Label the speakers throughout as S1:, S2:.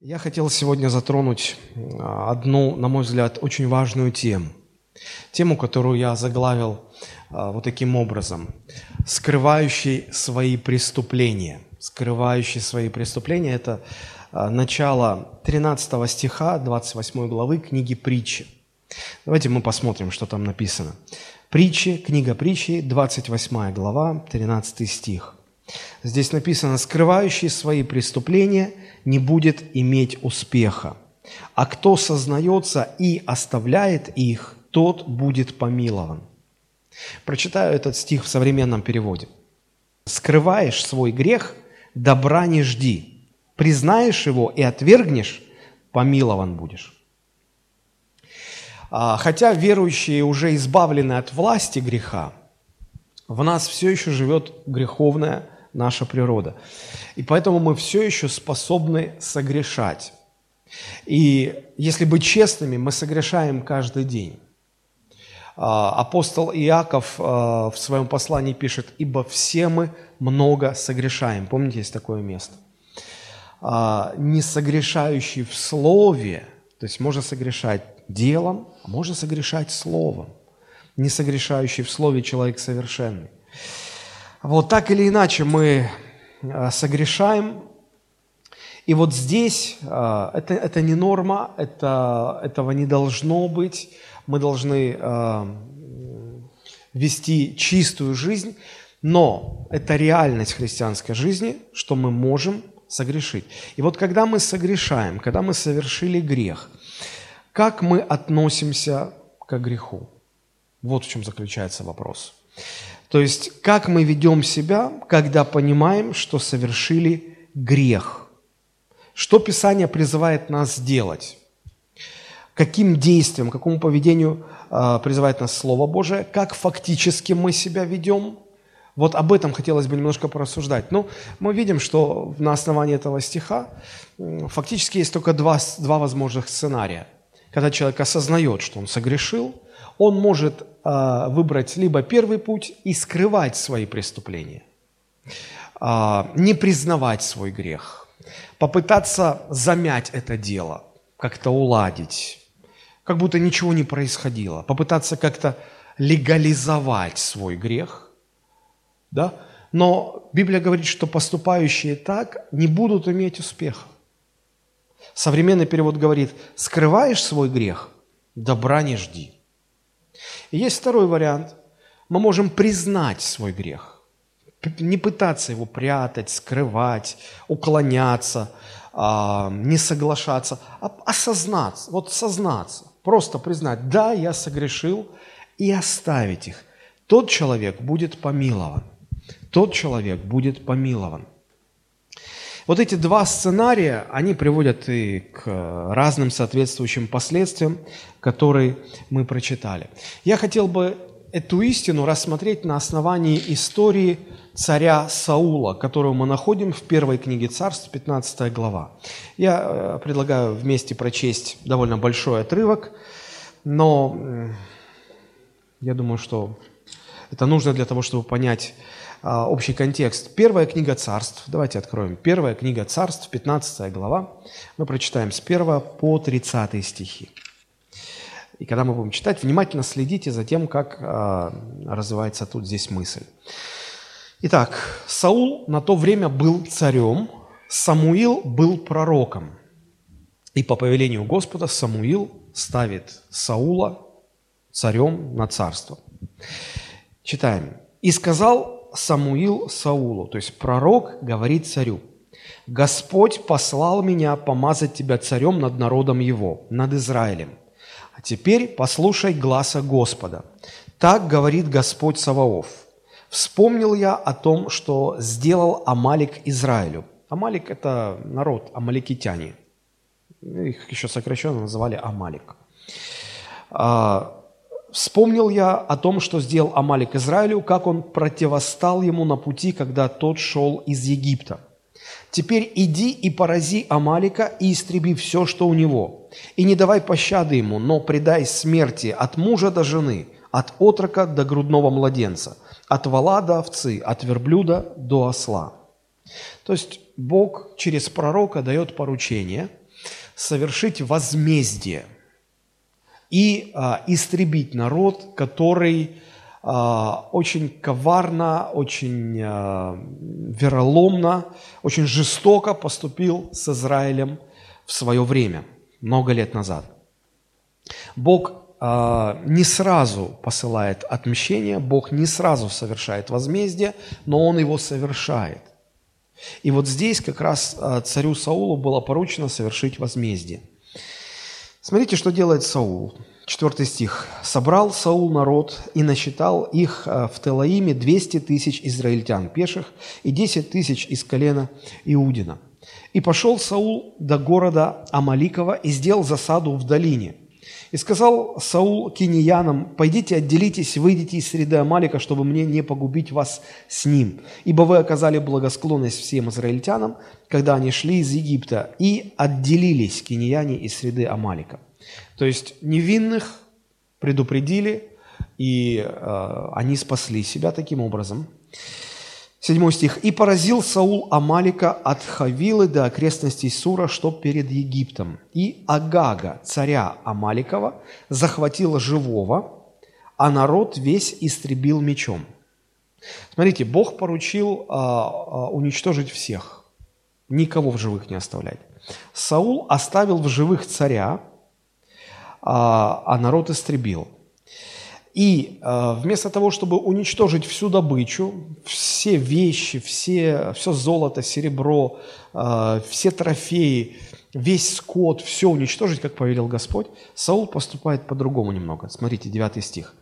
S1: Я хотел сегодня затронуть а, одну, на мой взгляд, очень важную тему. Тему, которую я заглавил а, вот таким образом. «Скрывающий свои преступления». «Скрывающий свои преступления» – это а, начало 13 стиха 28 главы книги «Притчи». Давайте мы посмотрим, что там написано. Притчи, книга Притчи, 28 глава, 13 стих. Здесь написано «Скрывающий свои преступления – не будет иметь успеха. А кто сознается и оставляет их, тот будет помилован. Прочитаю этот стих в современном переводе. «Скрываешь свой грех, добра не жди. Признаешь его и отвергнешь, помилован будешь». А, хотя верующие уже избавлены от власти греха, в нас все еще живет греховная наша природа. И поэтому мы все еще способны согрешать. И если быть честными, мы согрешаем каждый день. А, апостол Иаков а, в своем послании пишет, «Ибо все мы много согрешаем». Помните, есть такое место? А, не согрешающий в слове, то есть можно согрешать делом, а можно согрешать словом. Не согрешающий в слове человек совершенный. Вот так или иначе мы а, согрешаем. И вот здесь а, это, это не норма, это, этого не должно быть. Мы должны а, вести чистую жизнь, но это реальность христианской жизни, что мы можем согрешить. И вот когда мы согрешаем, когда мы совершили грех, как мы относимся к греху? Вот в чем заключается вопрос. То есть, как мы ведем себя, когда понимаем, что совершили грех? Что Писание призывает нас делать? Каким действием, какому поведению э, призывает нас Слово Божие? Как фактически мы себя ведем? Вот об этом хотелось бы немножко порассуждать. Ну, мы видим, что на основании этого стиха фактически есть только два, два возможных сценария. Когда человек осознает, что он согрешил, он может а, выбрать либо первый путь и скрывать свои преступления, а, не признавать свой грех, попытаться замять это дело, как-то уладить, как будто ничего не происходило, попытаться как-то легализовать свой грех, да? Но Библия говорит, что поступающие так не будут иметь успеха. Современный перевод говорит, скрываешь свой грех, добра не жди. И есть второй вариант. Мы можем признать свой грех, не пытаться его прятать, скрывать, уклоняться, а, не соглашаться, а осознаться, вот сознаться, просто признать, да, я согрешил, и оставить их. Тот человек будет помилован. Тот человек будет помилован. Вот эти два сценария, они приводят и к разным соответствующим последствиям, которые мы прочитали. Я хотел бы эту истину рассмотреть на основании истории царя Саула, которую мы находим в первой книге царств, 15 глава. Я э, предлагаю вместе прочесть довольно большой отрывок, но я думаю, что это нужно для того, чтобы понять а, общий контекст. Первая книга царств, давайте откроем. Первая книга царств, 15 глава. Мы прочитаем с 1 по 30 стихи. И когда мы будем читать, внимательно следите за тем, как а, развивается тут здесь мысль. Итак, Саул на то время был царем, Самуил был пророком. И по повелению Господа Самуил ставит Саула царем на царство. Читаем. «И сказал Самуил Саулу, то есть пророк говорит царю, «Господь послал меня помазать тебя царем над народом его, над Израилем. А теперь послушай гласа Господа. Так говорит Господь Саваоф. Вспомнил я о том, что сделал Амалик Израилю. Амалик – это народ, амаликитяне. Их еще сокращенно называли Амалик. А, Вспомнил я о том, что сделал Амалик Израилю, как он противостал ему на пути, когда тот шел из Египта. Теперь иди и порази Амалика и истреби все, что у него. И не давай пощады ему, но предай смерти от мужа до жены, от отрока до грудного младенца, от вала до овцы, от верблюда до осла. То есть Бог через пророка дает поручение совершить возмездие и а, истребить народ, который а, очень коварно, очень а, вероломно, очень жестоко поступил с Израилем в свое время, много лет назад. Бог а, не сразу посылает отмщение, Бог не сразу совершает возмездие, но Он его совершает. И вот здесь как раз а, царю Саулу было поручено совершить возмездие. Смотрите, что делает Саул. Четвертый стих. «Собрал Саул народ и насчитал их а, в Телаиме 200 тысяч израильтян пеших и 10 тысяч из колена Иудина. И пошел Саул до города Амаликова и сделал засаду в долине – и сказал Саул киньянам, «Пойдите, отделитесь, выйдите из среды Амалика, чтобы мне не погубить вас с ним, ибо вы оказали благосклонность всем израильтянам, когда они шли из Египта, и отделились киньяне из среды Амалика». То есть невинных предупредили, и э, они спасли себя таким образом. Седьмой стих. «И поразил Саул Амалика от Хавилы до окрестностей Сура, что перед Египтом. И Агага, царя Амаликова, захватила живого, а народ весь истребил мечом». Смотрите, Бог поручил а, а, уничтожить всех, никого в живых не оставлять. Саул оставил в живых царя, а, а народ истребил. И э, вместо того, чтобы уничтожить всю добычу, все вещи, все, все золото, серебро, э, все трофеи, весь скот, все уничтожить, как повелел Господь, Саул поступает по-другому немного. Смотрите, 9 стих.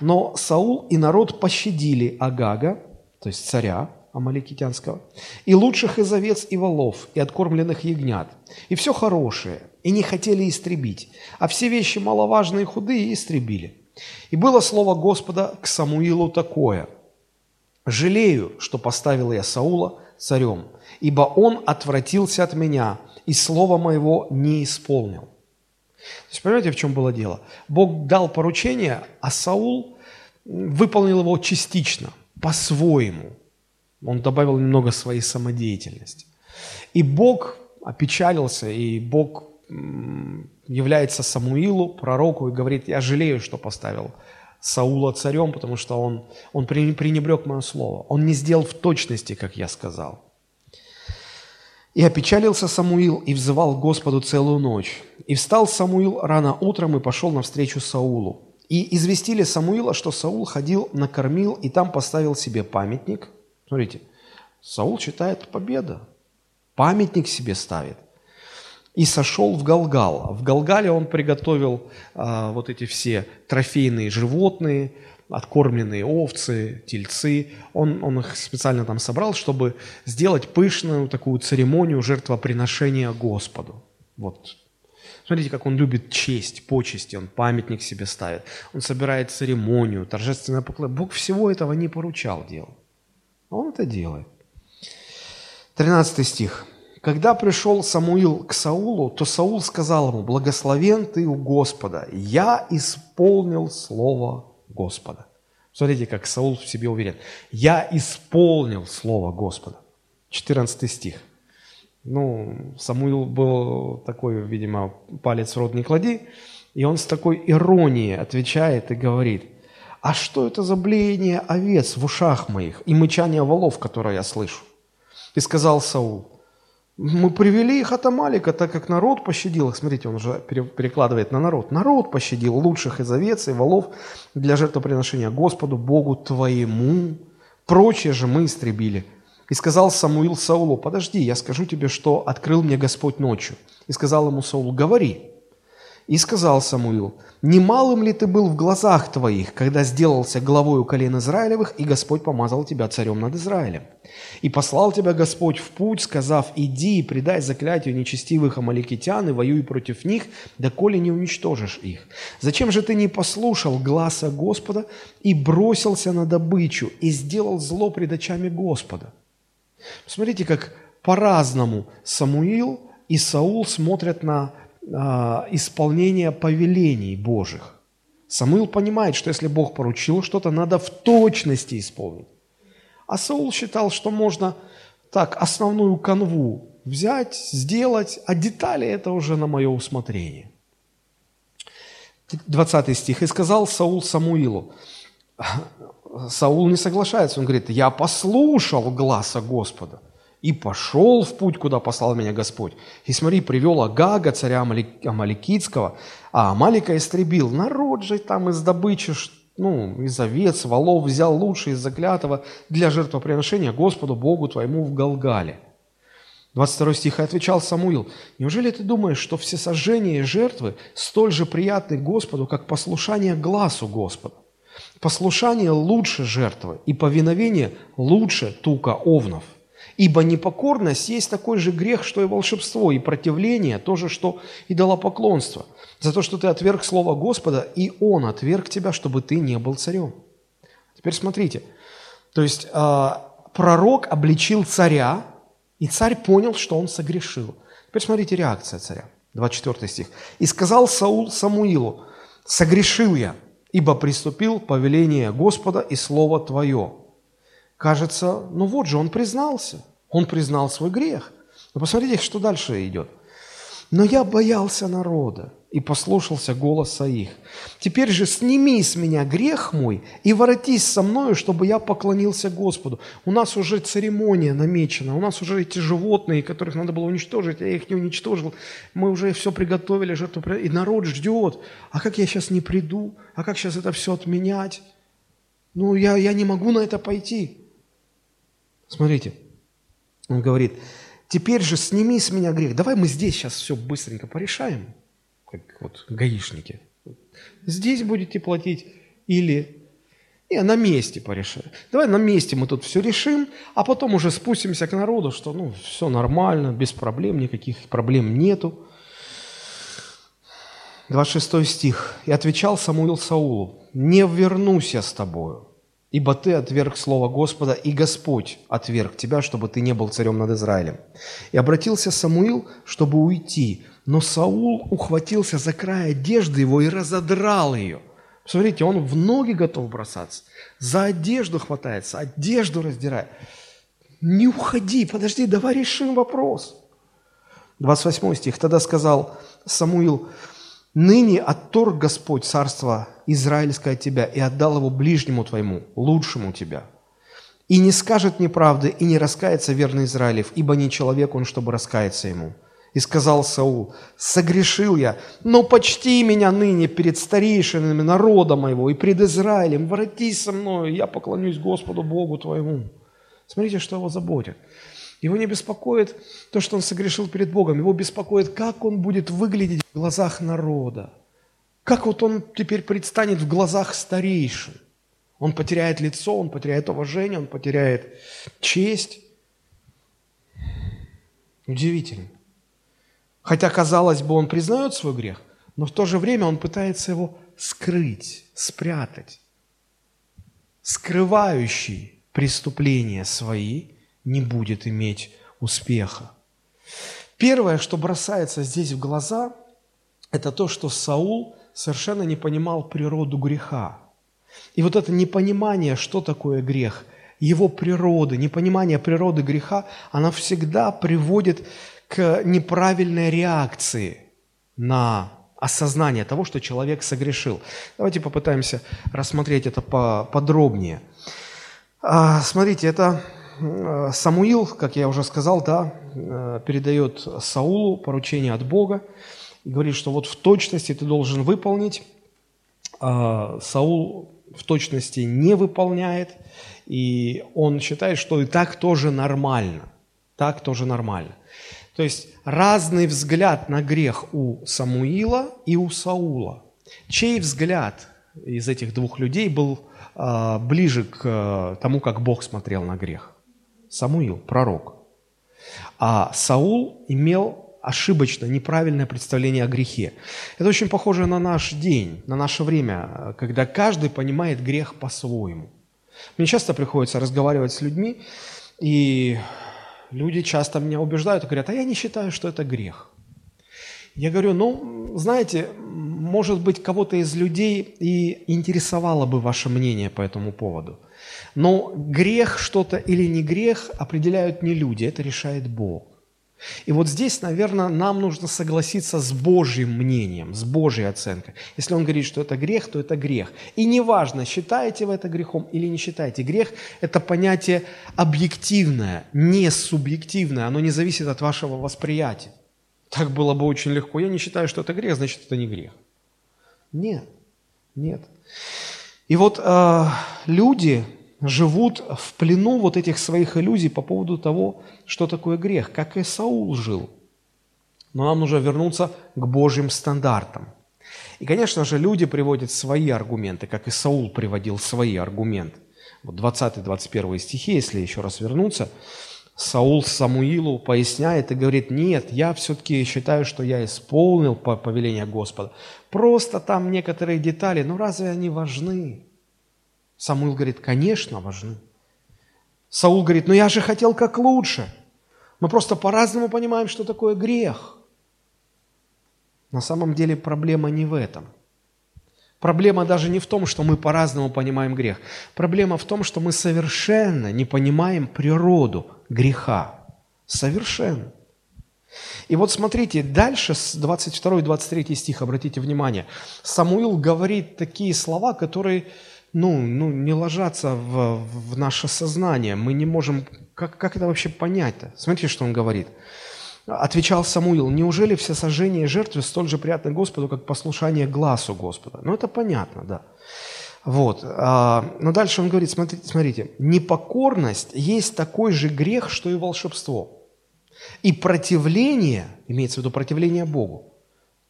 S1: «Но Саул и народ пощадили Агага, то есть царя Амаликитянского, и лучших из овец и волов, и откормленных ягнят, и все хорошее, и не хотели истребить, а все вещи маловажные и худые истребили». И было слово Господа к Самуилу такое. «Жалею, что поставил я Саула царем, ибо он отвратился от меня, и слова моего не исполнил». То есть, понимаете, в чем было дело? Бог дал поручение, а Саул выполнил его частично, по-своему. Он добавил немного своей самодеятельности. И Бог опечалился, и Бог является Самуилу, пророку, и говорит, я жалею, что поставил Саула царем, потому что он, он пренебрег мое слово. Он не сделал в точности, как я сказал. И опечалился Самуил и взывал Господу целую ночь. И встал Самуил рано утром и пошел навстречу Саулу. И известили Самуила, что Саул ходил, накормил и там поставил себе памятник. Смотрите, Саул считает победа. Памятник себе ставит и сошел в Галгал. В Галгале он приготовил а, вот эти все трофейные животные, откормленные овцы, тельцы. Он, он их специально там собрал, чтобы сделать пышную такую церемонию жертвоприношения Господу. Вот. Смотрите, как он любит честь, почести, он памятник себе ставит. Он собирает церемонию, торжественное поклонение. Бог всего этого не поручал делать. А он это делает. 13 стих. Когда пришел Самуил к Саулу, то Саул сказал ему, «Благословен ты у Господа, я исполнил слово Господа». Смотрите, как Саул в себе уверен. «Я исполнил слово Господа». 14 стих. Ну, Самуил был такой, видимо, палец в рот не клади, и он с такой иронией отвечает и говорит, «А что это за блеяние овец в ушах моих и мычание волов, которое я слышу?» И сказал Саул, мы привели их от Амалика, так как народ пощадил их. Смотрите, он уже перекладывает на народ. Народ пощадил лучших из овец и волов для жертвоприношения Господу, Богу твоему. Прочее же мы истребили. И сказал Самуил Саулу, подожди, я скажу тебе, что открыл мне Господь ночью. И сказал ему Саул, говори. И сказал Самуил, «Немалым ли ты был в глазах твоих, когда сделался главою колен Израилевых, и Господь помазал тебя царем над Израилем? И послал тебя Господь в путь, сказав, иди и предай заклятию нечестивых амаликитян и воюй против них, доколе не уничтожишь их. Зачем же ты не послушал гласа Господа и бросился на добычу, и сделал зло пред очами Господа?» Смотрите, как по-разному Самуил и Саул смотрят на исполнения повелений Божьих. Самуил понимает, что если Бог поручил что-то, надо в точности исполнить. А Саул считал, что можно так основную канву взять, сделать, а детали это уже на мое усмотрение. 20 стих. «И сказал Саул Самуилу». Саул не соглашается, он говорит, «Я послушал гласа Господа и пошел в путь, куда послал меня Господь. И смотри, привел Агага, царя Амаликитского, а Амалика истребил. Народ же там из добычи, ну, из овец, волов взял лучшее из заклятого для жертвоприношения Господу Богу твоему в Галгале». 22 стих, и отвечал Самуил, «Неужели ты думаешь, что все сожжения и жертвы столь же приятны Господу, как послушание глазу Господа? Послушание лучше жертвы, и повиновение лучше тука овнов». Ибо непокорность есть такой же грех, что и волшебство, и противление, то же, что и идолопоклонство. За то, что ты отверг слово Господа, и Он отверг тебя, чтобы ты не был царем. Теперь смотрите. То есть э, пророк обличил царя, и царь понял, что он согрешил. Теперь смотрите реакция царя. 24 стих. «И сказал Саул Самуилу, согрешил я, ибо приступил повеление Господа и слово Твое, кажется, ну вот же, он признался. Он признал свой грех. Но посмотрите, что дальше идет. Но я боялся народа и послушался голоса их. Теперь же сними с меня грех мой и воротись со мною, чтобы я поклонился Господу. У нас уже церемония намечена, у нас уже эти животные, которых надо было уничтожить, я их не уничтожил. Мы уже все приготовили, жертву, и народ ждет. А как я сейчас не приду? А как сейчас это все отменять? Ну, я, я не могу на это пойти. Смотрите, он говорит, теперь же сними с меня грех. Давай мы здесь сейчас все быстренько порешаем, как вот гаишники. Здесь будете платить или не, на месте порешаем. Давай на месте мы тут все решим, а потом уже спустимся к народу, что ну все нормально, без проблем, никаких проблем нету. 26 стих. «И отвечал Самуил Саулу, не вернусь я с тобою, Ибо ты отверг слово Господа, и Господь отверг тебя, чтобы ты не был царем над Израилем. И обратился Самуил, чтобы уйти, но Саул ухватился за край одежды его и разодрал ее. Смотрите, он в ноги готов бросаться, за одежду хватается, одежду раздирает. Не уходи, подожди, давай решим вопрос. 28 стих. Тогда сказал Самуил, Ныне отторг Господь царство израильское от тебя и отдал его ближнему твоему, лучшему тебя. И не скажет неправды, и не раскается верный Израилев, ибо не человек он, чтобы раскаяться ему. И сказал Саул, согрешил я, но почти меня ныне перед старейшинами народа моего и пред Израилем, воротись со мною, я поклонюсь Господу Богу твоему. Смотрите, что его заботит. Его не беспокоит то, что он согрешил перед Богом. Его беспокоит, как он будет выглядеть в глазах народа. Как вот он теперь предстанет в глазах старейшин. Он потеряет лицо, он потеряет уважение, он потеряет честь. Удивительно. Хотя, казалось бы, он признает свой грех, но в то же время он пытается его скрыть, спрятать. Скрывающий преступления свои – не будет иметь успеха. Первое, что бросается здесь в глаза, это то, что Саул совершенно не понимал природу греха. И вот это непонимание, что такое грех, его природы, непонимание природы греха, она всегда приводит к неправильной реакции на осознание того, что человек согрешил. Давайте попытаемся рассмотреть это подробнее. А, смотрите, это Э, Самуил, как я уже сказал, да, э, передает Саулу поручение от Бога и говорит, что вот в точности ты должен выполнить. А Саул в точности не выполняет, и он считает, что и так тоже нормально. Так тоже нормально. То есть разный взгляд на грех у Самуила и у Саула. Чей взгляд из этих двух людей был а, ближе к э, тому, как Бог смотрел на грех? Самуил, пророк. А Саул имел ошибочно, неправильное представление о грехе. Это очень похоже на наш день, на наше время, когда каждый понимает грех по-своему. Мне часто приходится разговаривать с людьми, и люди часто меня убеждают и говорят, а я не считаю, что это грех. Я говорю, ну, знаете, может быть, кого-то из людей и интересовало бы ваше мнение по этому поводу – но грех что-то или не грех определяют не люди, это решает Бог. И вот здесь, наверное, нам нужно согласиться с Божьим мнением, с Божьей оценкой. Если он говорит, что это грех, то это грех. И неважно, считаете вы это грехом или не считаете. Грех – это понятие объективное, не субъективное. Оно не зависит от вашего восприятия. Так было бы очень легко. Я не считаю, что это грех, значит, это не грех. Нет, нет. И вот э, люди, живут в плену вот этих своих иллюзий по поводу того, что такое грех, как и Саул жил. Но нам нужно вернуться к Божьим стандартам. И, конечно же, люди приводят свои аргументы, как и Саул приводил свои аргументы. Вот 20-21 стихи, если еще раз вернуться, Саул Самуилу поясняет и говорит, нет, я все-таки считаю, что я исполнил повеление Господа. Просто там некоторые детали, но разве они важны? Самуил говорит, конечно, важны. Саул говорит, ну я же хотел как лучше. Мы просто по-разному понимаем, что такое грех. На самом деле проблема не в этом. Проблема даже не в том, что мы по-разному понимаем грех. Проблема в том, что мы совершенно не понимаем природу греха. Совершенно. И вот смотрите, дальше с 22 и 23 стих, обратите внимание, Самуил говорит такие слова, которые ну, ну, не ложатся в, в наше сознание. Мы не можем... Как, как это вообще понять-то? Смотрите, что он говорит. Отвечал Самуил, неужели все сожжения и жертвы столь же приятны Господу, как послушание глазу Господа? Ну, это понятно, да. Вот. А, но дальше он говорит, смотрите, смотрите, непокорность есть такой же грех, что и волшебство. И противление, имеется в виду противление Богу,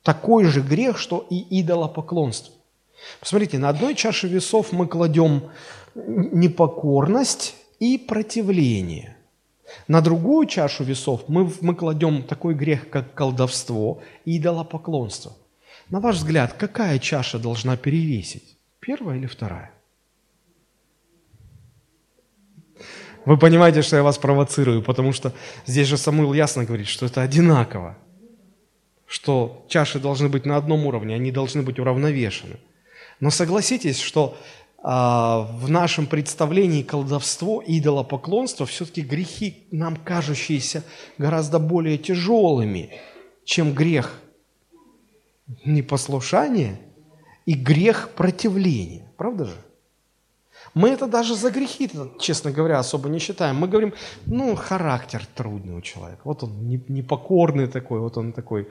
S1: такой же грех, что и идолопоклонство. Посмотрите, на одной чаше весов мы кладем непокорность и противление. На другую чашу весов мы, мы кладем такой грех, как колдовство и идолопоклонство. На ваш взгляд, какая чаша должна перевесить? Первая или вторая? Вы понимаете, что я вас провоцирую, потому что здесь же Самуил ясно говорит, что это одинаково, что чаши должны быть на одном уровне, они должны быть уравновешены. Но согласитесь, что а, в нашем представлении колдовство, идолопоклонство, все-таки грехи, нам кажущиеся гораздо более тяжелыми, чем грех непослушания и грех противления. Правда же? Мы это даже за грехи, честно говоря, особо не считаем. Мы говорим, ну, характер трудный у человека. Вот он непокорный такой, вот он такой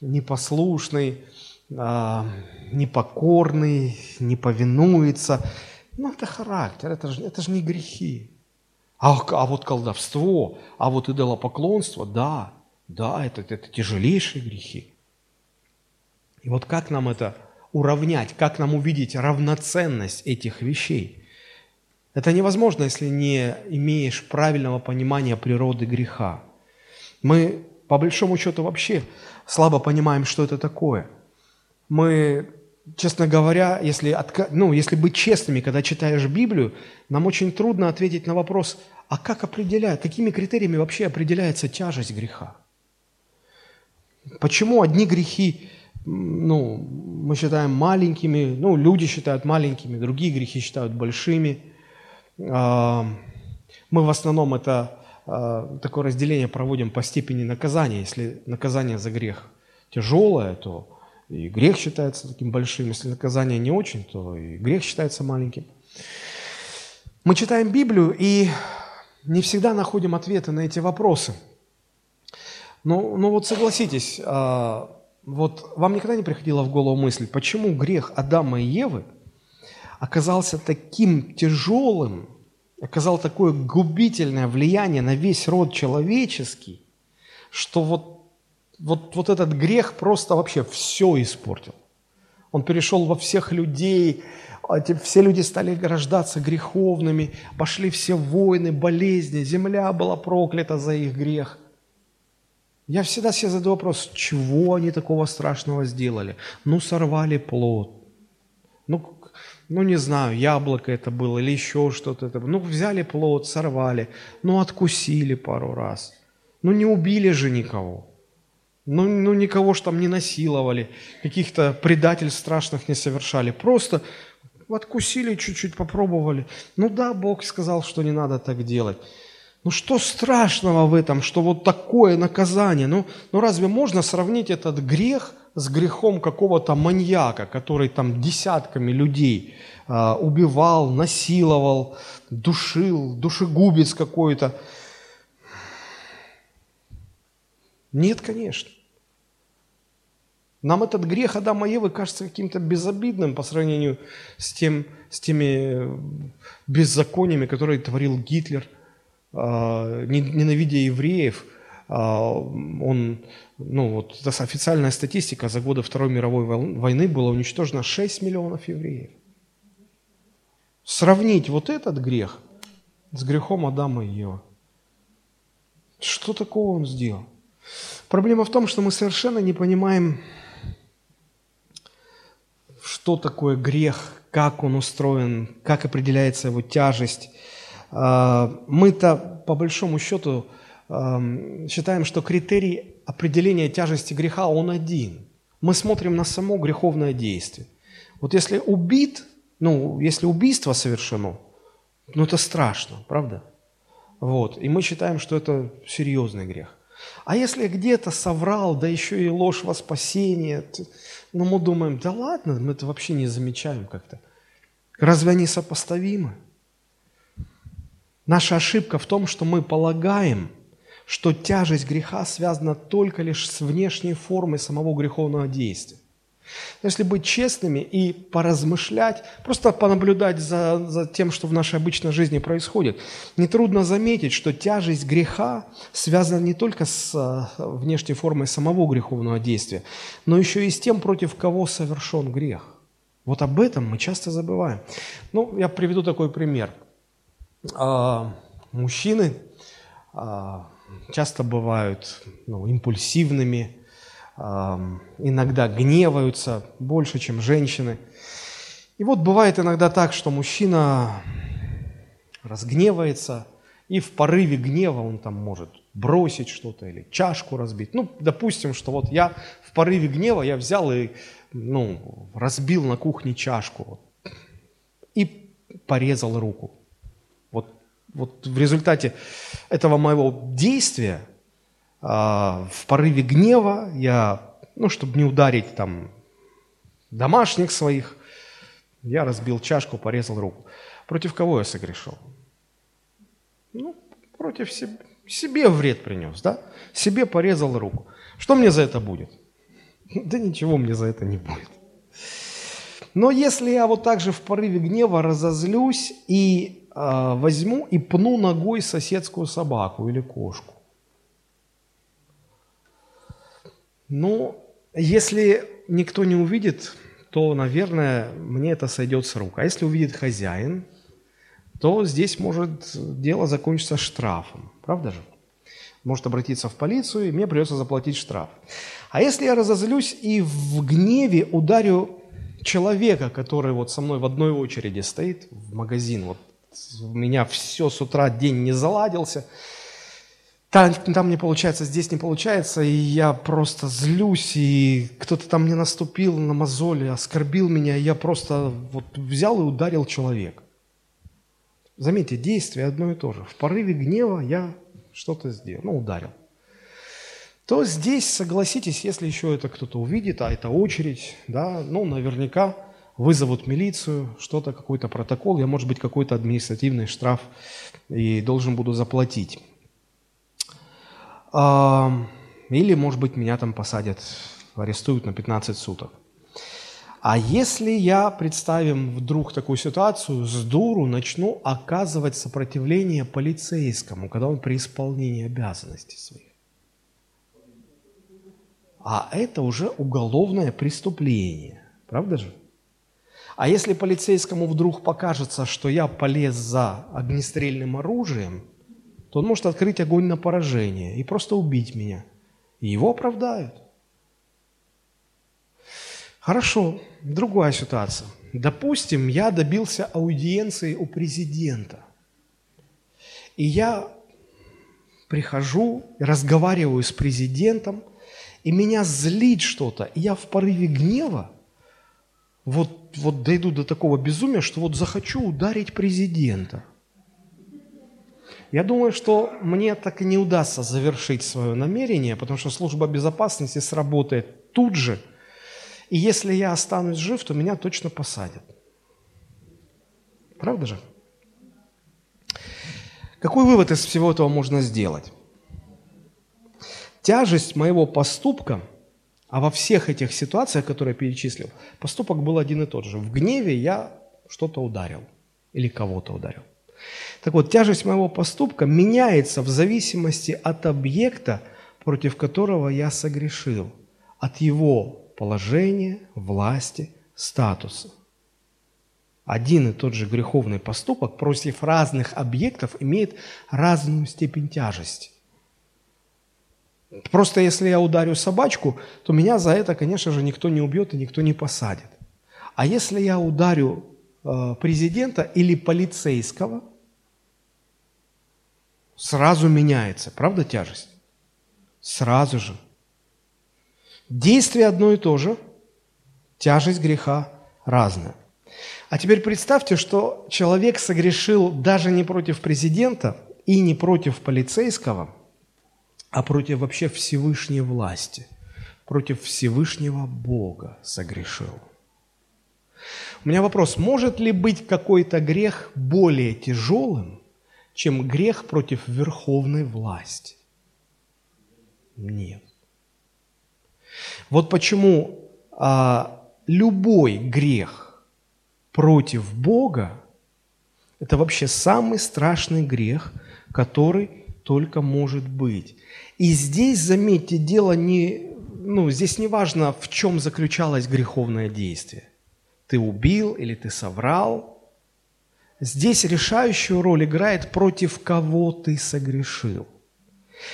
S1: непослушный, непокорный, не повинуется. Ну, это характер, это же, это же не грехи. А, а вот колдовство, а вот идолопоклонство, да, да, это, это тяжелейшие грехи. И вот как нам это уравнять, как нам увидеть равноценность этих вещей? Это невозможно, если не имеешь правильного понимания природы греха. Мы, по большому счету, вообще слабо понимаем, что это такое – мы, честно говоря, если, ну, если быть честными, когда читаешь Библию, нам очень трудно ответить на вопрос, а как определяют, какими критериями вообще определяется тяжесть греха? Почему одни грехи ну, мы считаем маленькими, ну, люди считают маленькими, другие грехи считают большими. А, мы в основном это а, такое разделение проводим по степени наказания. Если наказание за грех тяжелое, то и грех считается таким большим. Если наказание не очень, то и грех считается маленьким. Мы читаем Библию и не всегда находим ответы на эти вопросы. Но, но вот согласитесь, а, вот вам никогда не приходила в голову мысль, почему грех Адама и Евы оказался таким тяжелым, оказал такое губительное влияние на весь род человеческий, что вот вот, вот этот грех просто вообще все испортил. Он перешел во всех людей, а все люди стали рождаться греховными, пошли все войны, болезни, земля была проклята за их грех. Я всегда себе задаю вопрос, чего они такого страшного сделали? Ну, сорвали плод. Ну, ну, не знаю, яблоко это было или еще что-то. Это. Ну, взяли плод, сорвали, ну, откусили пару раз. Ну, не убили же никого. Ну, ну никого ж там не насиловали, каких-то предательств страшных не совершали. Просто откусили чуть-чуть, попробовали. Ну да, Бог сказал, что не надо так делать. Ну что страшного в этом, что вот такое наказание? Ну, ну разве можно сравнить этот грех с грехом какого-то маньяка, который там десятками людей э, убивал, насиловал, душил, душегубец какой-то? Нет, конечно. Нам этот грех Адама и Евы кажется каким-то безобидным по сравнению с, тем, с теми беззакониями, которые творил Гитлер, а, ненавидя евреев. А, он, ну вот, это официальная статистика, за годы Второй мировой войны было уничтожено 6 миллионов евреев. Сравнить вот этот грех с грехом Адама и Евы. Что такого он сделал? Проблема в том, что мы совершенно не понимаем что такое грех, как он устроен, как определяется его тяжесть. А, мы-то, по большому счету, считаем, что критерий определения тяжести греха, он один. Мы смотрим на само греховное действие. Вот если убит, ну, если убийство совершено, ну, это страшно, правда? Вот. И мы считаем, что это серьезный грех. А если где-то соврал, да еще и ложь во спасение, ну мы думаем, да ладно, мы это вообще не замечаем как-то. Разве они сопоставимы? Наша ошибка в том, что мы полагаем, что тяжесть греха связана только лишь с внешней формой самого греховного действия. Если быть честными и поразмышлять, просто понаблюдать за, за тем, что в нашей обычной жизни происходит, нетрудно заметить, что тяжесть греха связана не только с э, внешней формой самого греховного действия, но еще и с тем, против кого совершен грех. Вот об этом мы часто забываем. Ну, я приведу такой пример. А, мужчины а, часто бывают ну, импульсивными, иногда гневаются больше, чем женщины. И вот бывает иногда так, что мужчина разгневается, и в порыве гнева он там может бросить что-то или чашку разбить. Ну, допустим, что вот я в порыве гнева я взял и ну, разбил на кухне чашку вот, и порезал руку. Вот, вот в результате этого моего действия в порыве гнева я, ну, чтобы не ударить там домашних своих, я разбил чашку, порезал руку. Против кого я согрешил? Ну, против себе, себе вред принес, да? Себе порезал руку. Что мне за это будет? Да ничего мне за это не будет. Но если я вот так же в порыве гнева разозлюсь и э, возьму и пну ногой соседскую собаку или кошку, Ну, если никто не увидит, то, наверное, мне это сойдет с рук. А если увидит хозяин, то здесь может дело закончиться штрафом. Правда же? Может обратиться в полицию, и мне придется заплатить штраф. А если я разозлюсь и в гневе ударю человека, который вот со мной в одной очереди стоит в магазин, вот у меня все с утра день не заладился – там, там не получается, здесь не получается, и я просто злюсь, и кто-то там мне наступил на мозоли, оскорбил меня, и я просто вот взял и ударил человека. Заметьте, действие одно и то же. В порыве гнева я что-то сделал, ну, ударил. То здесь, согласитесь, если еще это кто-то увидит, а это очередь, да, ну, наверняка вызовут милицию, что-то, какой-то протокол, я, может быть, какой-то административный штраф и должен буду заплатить. Или, может быть, меня там посадят, арестуют на 15 суток. А если я, представим вдруг такую ситуацию, с дуру начну оказывать сопротивление полицейскому, когда он при исполнении обязанностей своих? А это уже уголовное преступление, правда же? А если полицейскому вдруг покажется, что я полез за огнестрельным оружием – то он может открыть огонь на поражение и просто убить меня. И его оправдают. Хорошо, другая ситуация. Допустим, я добился аудиенции у президента. И я прихожу, разговариваю с президентом, и меня злит что-то, и я в порыве гнева вот, вот дойду до такого безумия, что вот захочу ударить президента. Я думаю, что мне так и не удастся завершить свое намерение, потому что служба безопасности сработает тут же. И если я останусь жив, то меня точно посадят. Правда же? Какой вывод из всего этого можно сделать? Тяжесть моего поступка, а во всех этих ситуациях, которые я перечислил, поступок был один и тот же. В гневе я что-то ударил или кого-то ударил. Так вот, тяжесть моего поступка меняется в зависимости от объекта, против которого я согрешил, от его положения, власти, статуса. Один и тот же греховный поступок против разных объектов имеет разную степень тяжести. Просто если я ударю собачку, то меня за это, конечно же, никто не убьет и никто не посадит. А если я ударю э, президента или полицейского, сразу меняется, правда, тяжесть? Сразу же. Действие одно и то же, тяжесть греха разная. А теперь представьте, что человек согрешил даже не против президента и не против полицейского, а против вообще Всевышней власти, против Всевышнего Бога согрешил. У меня вопрос, может ли быть какой-то грех более тяжелым, чем грех против верховной власти. Нет. Вот почему а, любой грех против Бога – это вообще самый страшный грех, который только может быть. И здесь, заметьте, дело не, ну, здесь не важно, в чем заключалось греховное действие. Ты убил или ты соврал, Здесь решающую роль играет, против кого ты согрешил.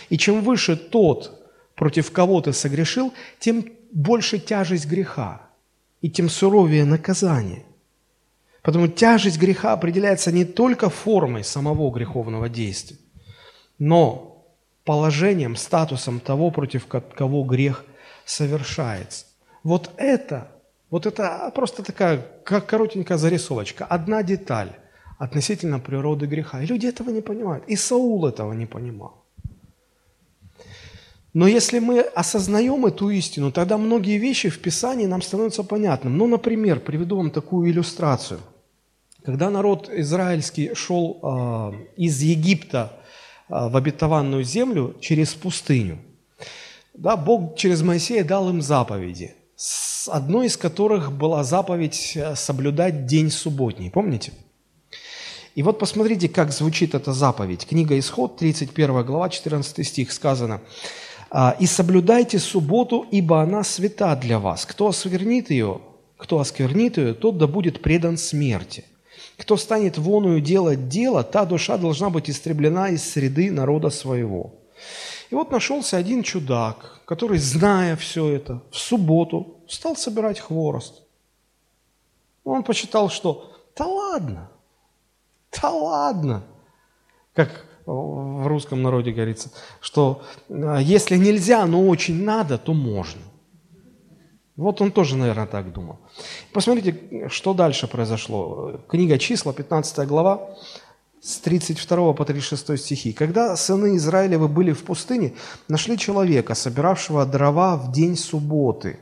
S1: И чем выше тот, против кого ты согрешил, тем больше тяжесть греха, и тем суровее наказание. Потому тяжесть греха определяется не только формой самого греховного действия, но положением, статусом того, против кого грех совершается. Вот это, вот это просто такая коротенькая зарисовочка, одна деталь относительно природы греха. И люди этого не понимают. И Саул этого не понимал. Но если мы осознаем эту истину, тогда многие вещи в Писании нам становятся понятным. Ну, например, приведу вам такую иллюстрацию. Когда народ израильский шел э, из Египта э, в обетованную землю через пустыню, да, Бог через Моисея дал им заповеди, одной из которых была заповедь э, соблюдать день субботний. Помните? И вот посмотрите, как звучит эта заповедь. Книга Исход, 31 глава, 14 стих сказано. «А, «И соблюдайте субботу, ибо она свята для вас. Кто осквернит ее, кто осквернит ее, тот да будет предан смерти. Кто станет воную делать дело, та душа должна быть истреблена из среды народа своего». И вот нашелся один чудак, который, зная все это, в субботу стал собирать хворост. Он посчитал, что «да ладно, да ладно! Как в русском народе говорится, что а, если нельзя, но очень надо, то можно. Вот он тоже, наверное, так думал. Посмотрите, что дальше произошло. Книга числа, 15 глава, с 32 по 36 стихи. «Когда сыны Израилевы были в пустыне, нашли человека, собиравшего дрова в день субботы,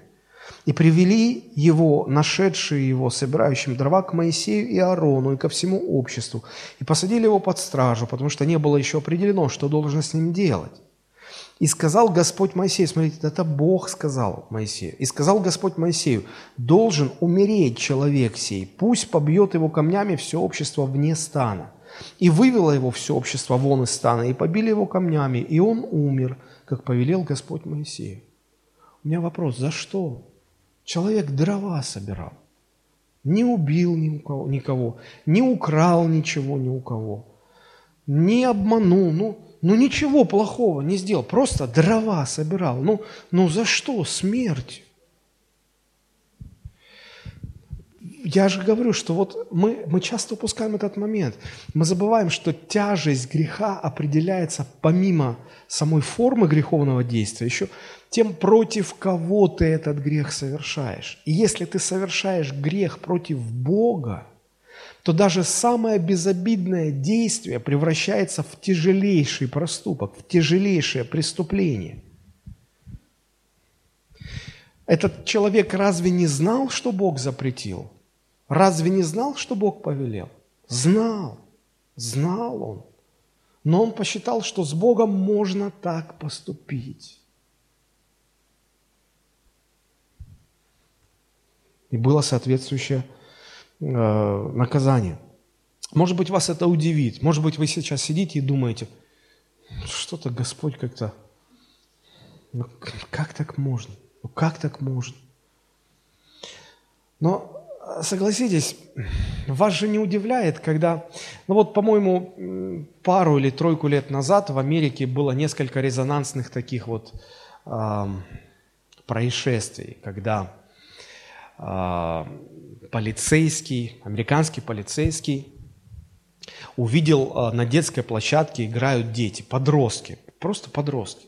S1: и привели его, нашедшие его, собирающим дрова, к Моисею и Аарону и ко всему обществу, и посадили его под стражу, потому что не было еще определено, что должно с ним делать. И сказал Господь Моисею, смотрите, это Бог сказал Моисею, и сказал Господь Моисею, должен умереть человек сей, пусть побьет его камнями все общество вне стана. И вывело его все общество вон из стана, и побили его камнями, и он умер, как повелел Господь Моисею. У меня вопрос, за что? Человек дрова собирал. Не убил никого, никого, не украл ничего ни у кого, не обманул, ну, ну ничего плохого не сделал, просто дрова собирал. Ну, ну за что? Смерть. Я же говорю, что вот мы, мы часто упускаем этот момент. Мы забываем, что тяжесть греха определяется помимо самой формы греховного действия, еще тем, против кого ты этот грех совершаешь. И если ты совершаешь грех против Бога, то даже самое безобидное действие превращается в тяжелейший проступок, в тяжелейшее преступление. Этот человек разве не знал, что Бог запретил? Разве не знал, что Бог повелел? Знал, знал он. Но он посчитал, что с Богом можно так поступить. И было соответствующее э, наказание. Может быть, вас это удивит. Может быть, вы сейчас сидите и думаете, что-то Господь как-то... Ну, как так можно? Ну, как так можно? Но согласитесь, вас же не удивляет, когда, ну вот, по-моему, пару или тройку лет назад в Америке было несколько резонансных таких вот э, происшествий, когда э, полицейский, американский полицейский увидел э, на детской площадке играют дети, подростки, просто подростки.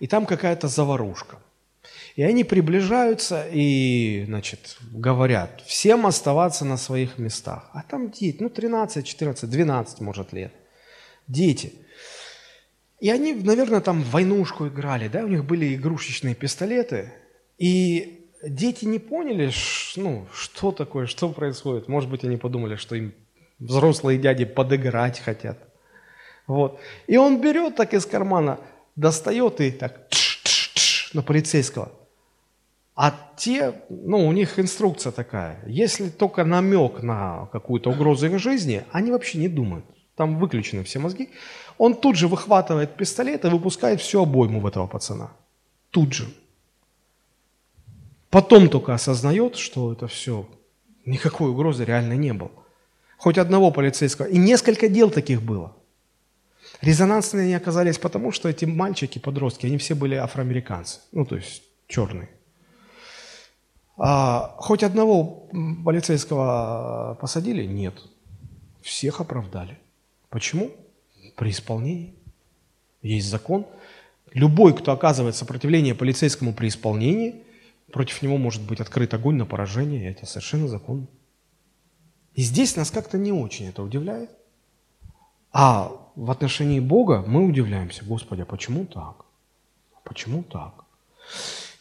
S1: И там какая-то заварушка – и они приближаются и, значит, говорят, всем оставаться на своих местах. А там дети, ну, 13, 14, 12, может, лет. Дети. И они, наверное, там войнушку играли, да, у них были игрушечные пистолеты. И дети не поняли, ну, что такое, что происходит. Может быть, они подумали, что им взрослые дяди подыграть хотят. Вот. И он берет так из кармана, достает и так на полицейского. А те, ну, у них инструкция такая. Если только намек на какую-то угрозу их жизни, они вообще не думают. Там выключены все мозги. Он тут же выхватывает пистолет и выпускает всю обойму в этого пацана. Тут же. Потом только осознает, что это все, никакой угрозы реально не было. Хоть одного полицейского. И несколько дел таких было. Резонансные они оказались потому, что эти мальчики, подростки, они все были афроамериканцы. Ну, то есть черные. А, хоть одного полицейского посадили? Нет. Всех оправдали. Почему? При исполнении. Есть закон. Любой, кто оказывает сопротивление полицейскому при исполнении, против него может быть открыт огонь на поражение, это совершенно законно. И здесь нас как-то не очень это удивляет. А в отношении Бога мы удивляемся, Господи, а почему так? Почему так?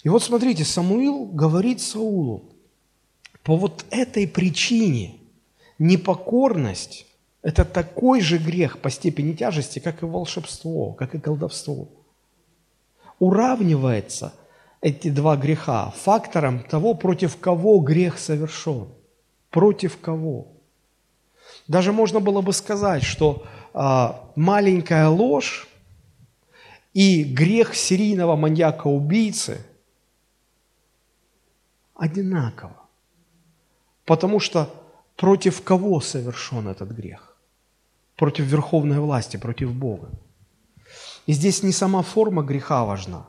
S1: И вот смотрите, Самуил говорит Саулу, по вот этой причине непокорность – это такой же грех по степени тяжести, как и волшебство, как и колдовство. Уравнивается эти два греха фактором того, против кого грех совершен. Против кого. Даже можно было бы сказать, что а, маленькая ложь и грех серийного маньяка-убийцы – одинаково. Потому что против кого совершен этот грех? Против верховной власти, против Бога. И здесь не сама форма греха важна.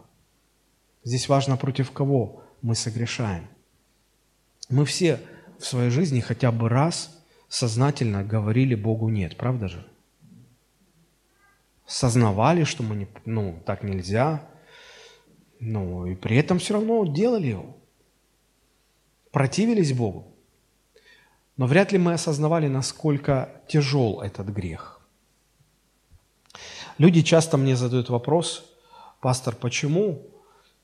S1: Здесь важно, против кого мы согрешаем. Мы все в своей жизни хотя бы раз сознательно говорили Богу «нет», правда же? Сознавали, что мы не, ну, так нельзя, ну, и при этом все равно делали его противились Богу, но вряд ли мы осознавали, насколько тяжел этот грех. Люди часто мне задают вопрос, пастор, почему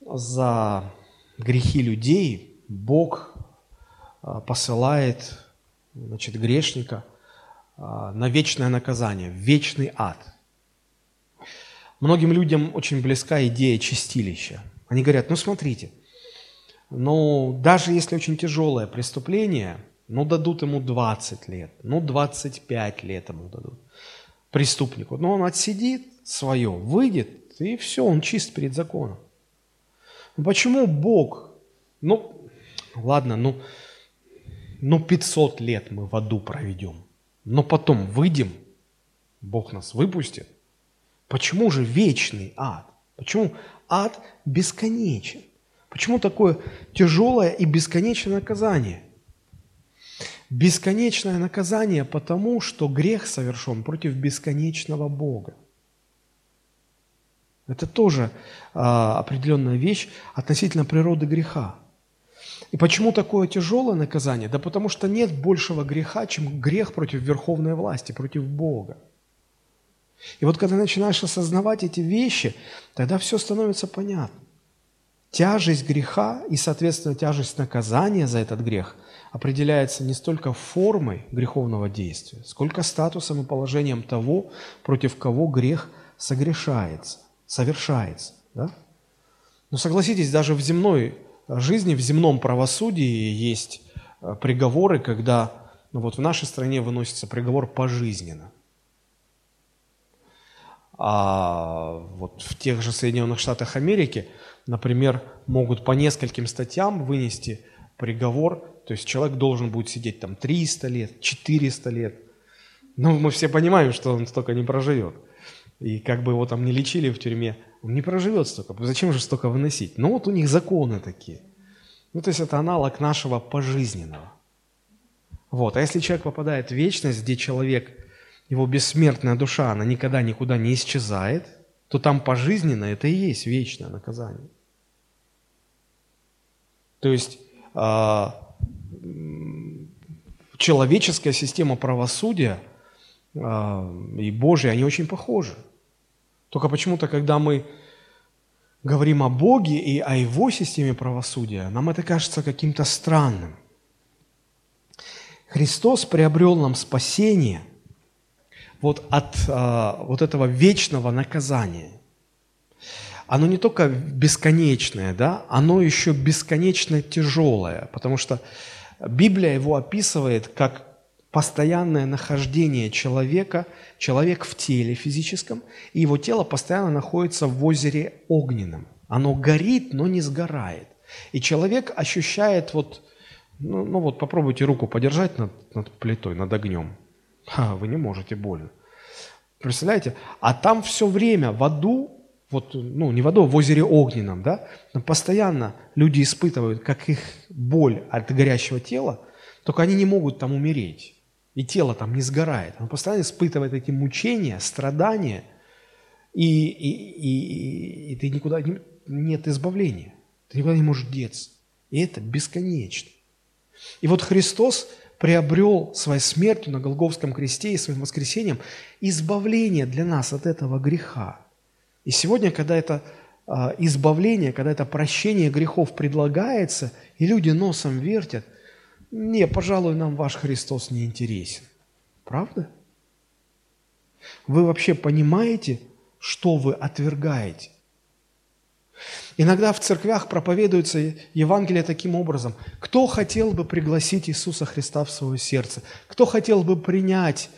S1: за грехи людей Бог а, посылает значит, грешника а, на вечное наказание, в вечный ад. Многим людям очень близка идея чистилища. Они говорят, ну смотрите, ну, даже если очень тяжелое преступление, ну, дадут ему 20 лет, ну, 25 лет ему дадут преступнику. Но он отсидит свое, выйдет, и все, он чист перед законом. Ну, почему Бог, ну, ладно, ну, ну, 500 лет мы в аду проведем, но потом выйдем, Бог нас выпустит. Почему же вечный ад? Почему ад бесконечен? Почему такое тяжелое и бесконечное наказание? Бесконечное наказание потому, что грех совершен против бесконечного Бога. Это тоже а, определенная вещь относительно природы греха. И почему такое тяжелое наказание? Да потому что нет большего греха, чем грех против верховной власти, против Бога. И вот когда начинаешь осознавать эти вещи, тогда все становится понятно. Тяжесть греха и, соответственно, тяжесть наказания за этот грех определяется не столько формой греховного действия, сколько статусом и положением того, против кого грех согрешается, совершается. Да? Но согласитесь, даже в земной жизни, в земном правосудии есть э, приговоры, когда ну вот в нашей стране выносится приговор пожизненно. А вот в тех же Соединенных Штатах Америки, например, могут по нескольким статьям вынести приговор, то есть человек должен будет сидеть там 300 лет, 400 лет. Но мы все понимаем, что он столько не проживет. И как бы его там не лечили в тюрьме, он не проживет столько. Зачем же столько выносить? Ну вот у них законы такие. Ну то есть это аналог нашего пожизненного. Вот. А если человек попадает в вечность, где человек, его бессмертная душа, она никогда никуда не исчезает, то там пожизненно это и есть вечное наказание. То есть э, человеческая система правосудия э, и Божья, они очень похожи. Только почему-то, когда мы говорим о Боге и о Его системе правосудия, нам это кажется каким-то странным. Христос приобрел нам спасение вот от а, вот этого вечного наказания. Оно не только бесконечное, да, оно еще бесконечно тяжелое, потому что Библия его описывает как постоянное нахождение человека, человек в теле физическом, и его тело постоянно находится в озере огненном. Оно горит, но не сгорает. И человек ощущает вот, ну, ну вот попробуйте руку подержать над, над плитой, над огнем. Ха, вы не можете, больно. Представляете? А там все время в аду, вот, ну, не в аду, а в озере огненном, да, постоянно люди испытывают, как их боль от горящего тела, только они не могут там умереть и тело там не сгорает. Он постоянно испытывает эти мучения, страдания, и, и, и, и ты никуда не, нет избавления. Ты никуда не можешь деться. И это бесконечно. И вот Христос приобрел своей смертью на Голговском кресте и своим воскресением избавление для нас от этого греха. И сегодня, когда это а, избавление, когда это прощение грехов предлагается, и люди носом вертят – не, пожалуй, нам ваш Христос не интересен. Правда? Вы вообще понимаете, что вы отвергаете? Иногда в церквях проповедуется Евангелие таким образом. Кто хотел бы пригласить Иисуса Христа в свое сердце? Кто хотел бы принять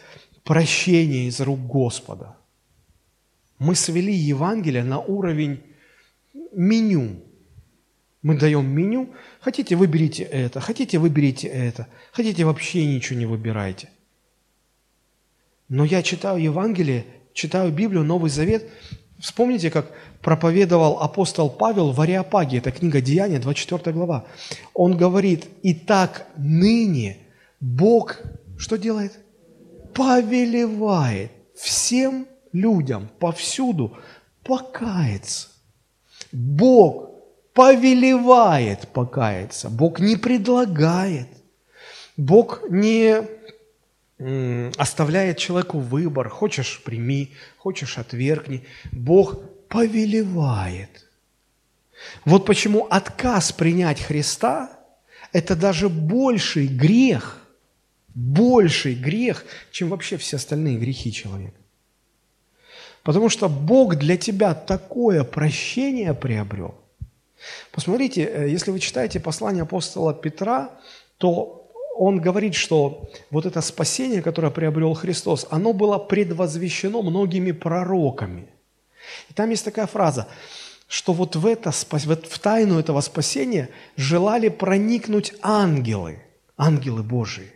S1: прощение из рук Господа? Мы свели Евангелие на уровень меню. Мы даем меню, хотите выберите это, хотите выберите это, хотите вообще ничего не выбирайте. Но я читаю Евангелие, читаю Библию, Новый Завет. Вспомните, как проповедовал апостол Павел в Ариапаге, это книга Деяния, 24 глава. Он говорит, и так ныне Бог что делает? Повелевает всем людям повсюду покаяться. Бог повелевает покаяться. Бог не предлагает. Бог не оставляет человеку выбор. Хочешь – прими, хочешь – отвергни. Бог повелевает. Вот почему отказ принять Христа – это даже больший грех, больший грех, чем вообще все остальные грехи человека. Потому что Бог для тебя такое прощение приобрел, Посмотрите, э, если вы читаете послание апостола Петра, то он говорит, что вот это спасение, которое приобрел Христос, оно было предвозвещено многими пророками. И там есть такая фраза, что вот в, это, в тайну этого спасения желали проникнуть ангелы, ангелы Божии,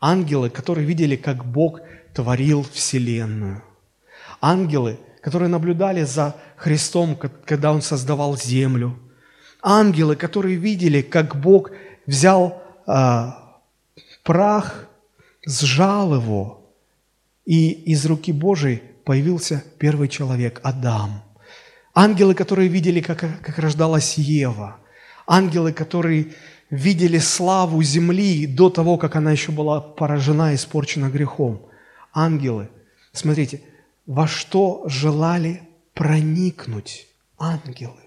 S1: ангелы, которые видели, как Бог творил Вселенную, ангелы, которые наблюдали за Христом, когда Он создавал землю, ангелы, которые видели, как Бог взял а, прах, сжал его, и из руки Божией появился первый человек, Адам. Ангелы, которые видели, как, как рождалась Ева. Ангелы, которые видели славу земли до того, как она еще была поражена и испорчена грехом. Ангелы, смотрите, во что желали проникнуть ангелы?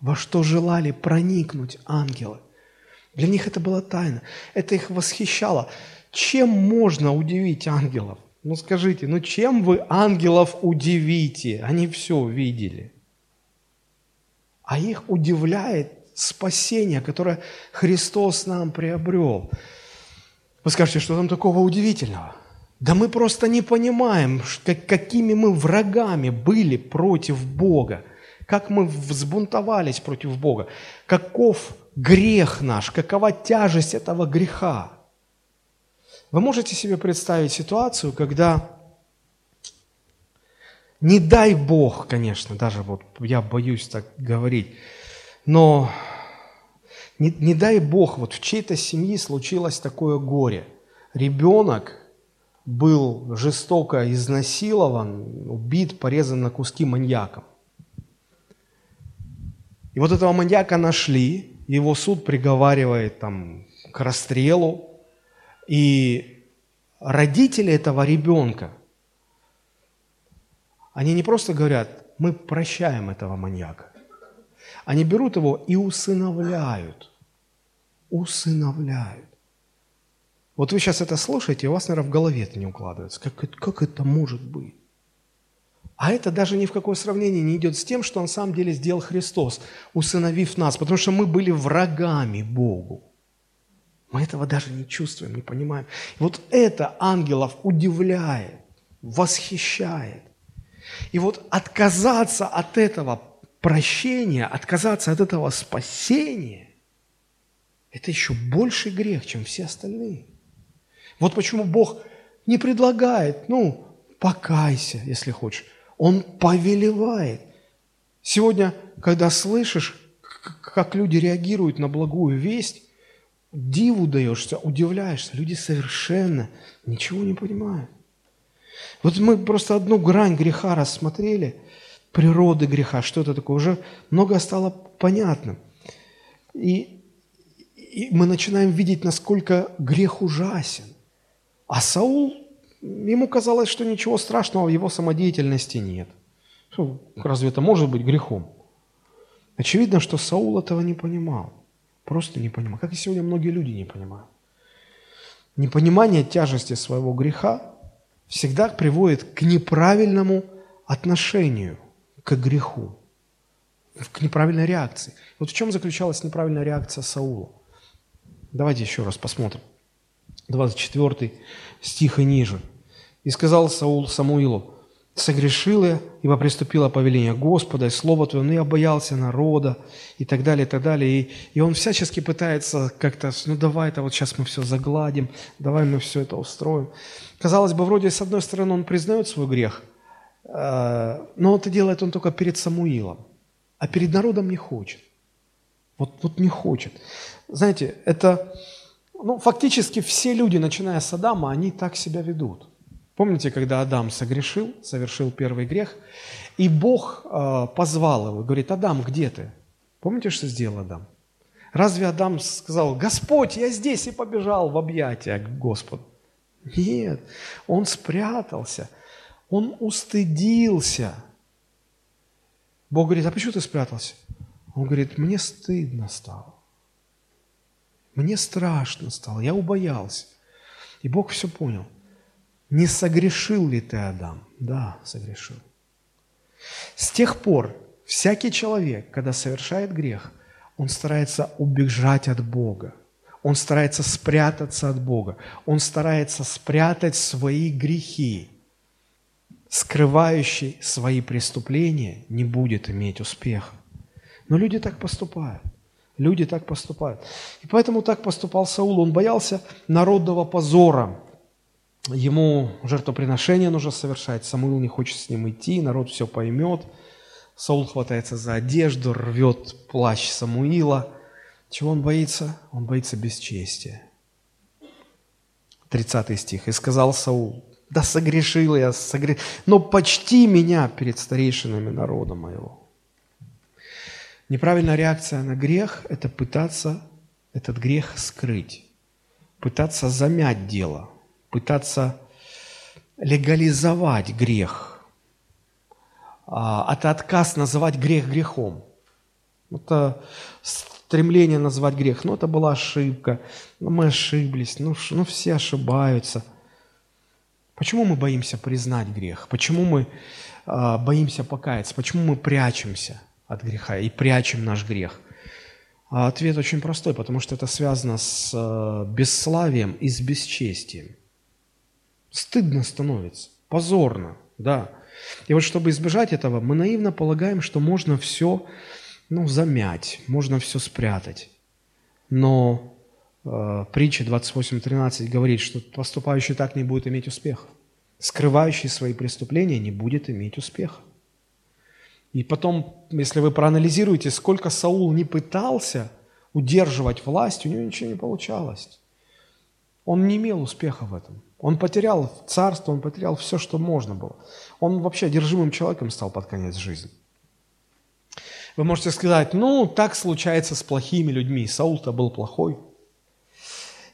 S1: Во что желали проникнуть ангелы? Для них это была тайна. Это их восхищало. Чем можно удивить ангелов? Ну скажите, ну чем вы ангелов удивите? Они все видели. А их удивляет спасение, которое Христос нам приобрел. Вы скажете, что там такого удивительного? Да мы просто не понимаем, какими мы врагами были против Бога, как мы взбунтовались против Бога, каков грех наш, какова тяжесть этого греха. Вы можете себе представить ситуацию, когда, не дай Бог, конечно, даже вот я боюсь так говорить, но не, не дай Бог, вот в чьей-то семье случилось такое горе. Ребенок был жестоко изнасилован, убит, порезан на куски маньяком. И вот этого маньяка нашли, его суд приговаривает там, к расстрелу, и родители этого ребенка, они не просто говорят, мы прощаем этого маньяка. Они берут его и усыновляют. Усыновляют. Вот вы сейчас это слушаете, у вас, наверное, в голове это не укладывается. Как, как это может быть? А это даже ни в какое сравнение не идет с тем, что на самом деле сделал Христос, усыновив нас, потому что мы были врагами Богу. Мы этого даже не чувствуем, не понимаем. И вот это ангелов удивляет, восхищает. И вот отказаться от этого прощения, отказаться от этого спасения, это еще больший грех, чем все остальные. Вот почему Бог не предлагает, ну, покайся, если хочешь. Он повелевает. Сегодня, когда слышишь, как люди реагируют на благую весть, диву даешься, удивляешься. Люди совершенно ничего не понимают. Вот мы просто одну грань греха рассмотрели, природы греха, что это такое, уже многое стало понятным. И, и мы начинаем видеть, насколько грех ужасен. А Саул, ему казалось, что ничего страшного в его самодеятельности нет. Разве это может быть грехом? Очевидно, что Саул этого не понимал. Просто не понимал. Как и сегодня многие люди не понимают. Непонимание тяжести своего греха всегда приводит к неправильному отношению к греху, к неправильной реакции. Вот в чем заключалась неправильная реакция Саула? Давайте еще раз посмотрим. 24 стих и ниже. «И сказал Саул Самуилу, согрешил я, ибо приступило повеление Господа, и Слово Твое, но я боялся народа, и так далее, и так далее. И, и он всячески пытается как-то, ну давай это вот сейчас мы все загладим, давай мы все это устроим. Казалось бы, вроде с одной стороны он признает свой грех, э, но это делает он только перед Самуилом, а перед народом не хочет. Вот, вот не хочет. Знаете, это ну, фактически все люди, начиная с Адама, они так себя ведут. Помните, когда Адам согрешил, совершил первый грех, и Бог э, позвал его, говорит, Адам, где ты? Помните, что сделал Адам? Разве Адам сказал, Господь, я здесь, и побежал в объятия к Господу? Нет, он спрятался, он устыдился. Бог говорит, а почему ты спрятался? Он говорит, мне стыдно стало. Мне страшно стало, я убоялся. И Бог все понял. Не согрешил ли ты, Адам? Да, согрешил. С тех пор всякий человек, когда совершает грех, он старается убежать от Бога. Он старается спрятаться от Бога. Он старается спрятать свои грехи. Скрывающий свои преступления не будет иметь успеха. Но люди так поступают. Люди так поступают. И поэтому так поступал Саул. Он боялся народного позора. Ему жертвоприношение нужно совершать. Самуил не хочет с ним идти, народ все поймет. Саул хватается за одежду, рвет плащ Самуила. Чего он боится? Он боится бесчестия. 30 стих. «И сказал Саул, да согрешил я, согре... но почти меня перед старейшинами народа моего». Неправильная реакция на грех – это пытаться этот грех скрыть, пытаться замять дело, пытаться легализовать грех. А, это отказ называть грех грехом. Это стремление назвать грех. Ну, это была ошибка. Ну, мы ошиблись. Ну, ну все ошибаются. Почему мы боимся признать грех? Почему мы э, боимся покаяться? Почему мы прячемся от греха и прячем наш грех? А ответ очень простой, потому что это связано с э, бесславием и с бесчестием. Стыдно становится, позорно, да. И вот чтобы избежать этого, мы наивно полагаем, что можно все ну, замять, можно все спрятать. Но э, притча 28.13 говорит, что поступающий так не будет иметь успеха. Скрывающий свои преступления не будет иметь успеха. И потом, если вы проанализируете, сколько Саул не пытался удерживать власть, у него ничего не получалось. Он не имел успеха в этом. Он потерял царство, он потерял все, что можно было. Он вообще одержимым человеком стал под конец жизни. Вы можете сказать, ну, так случается с плохими людьми. Саул-то был плохой.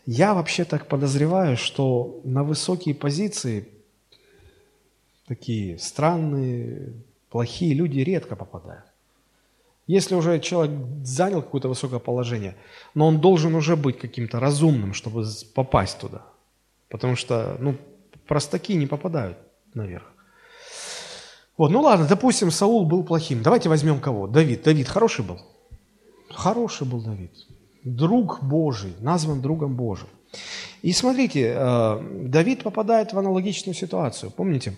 S1: Я вообще так подозреваю, что на высокие позиции такие странные, плохие люди редко попадают. Если уже человек занял какое-то высокое положение, но он должен уже быть каким-то разумным, чтобы попасть туда. Потому что, ну, простаки не попадают наверх. Вот, ну ладно, допустим, Саул был плохим. Давайте возьмем кого? Давид. Давид хороший был? Хороший был Давид. Друг Божий, назван другом Божьим. И смотрите, э, Давид попадает в аналогичную ситуацию. Помните?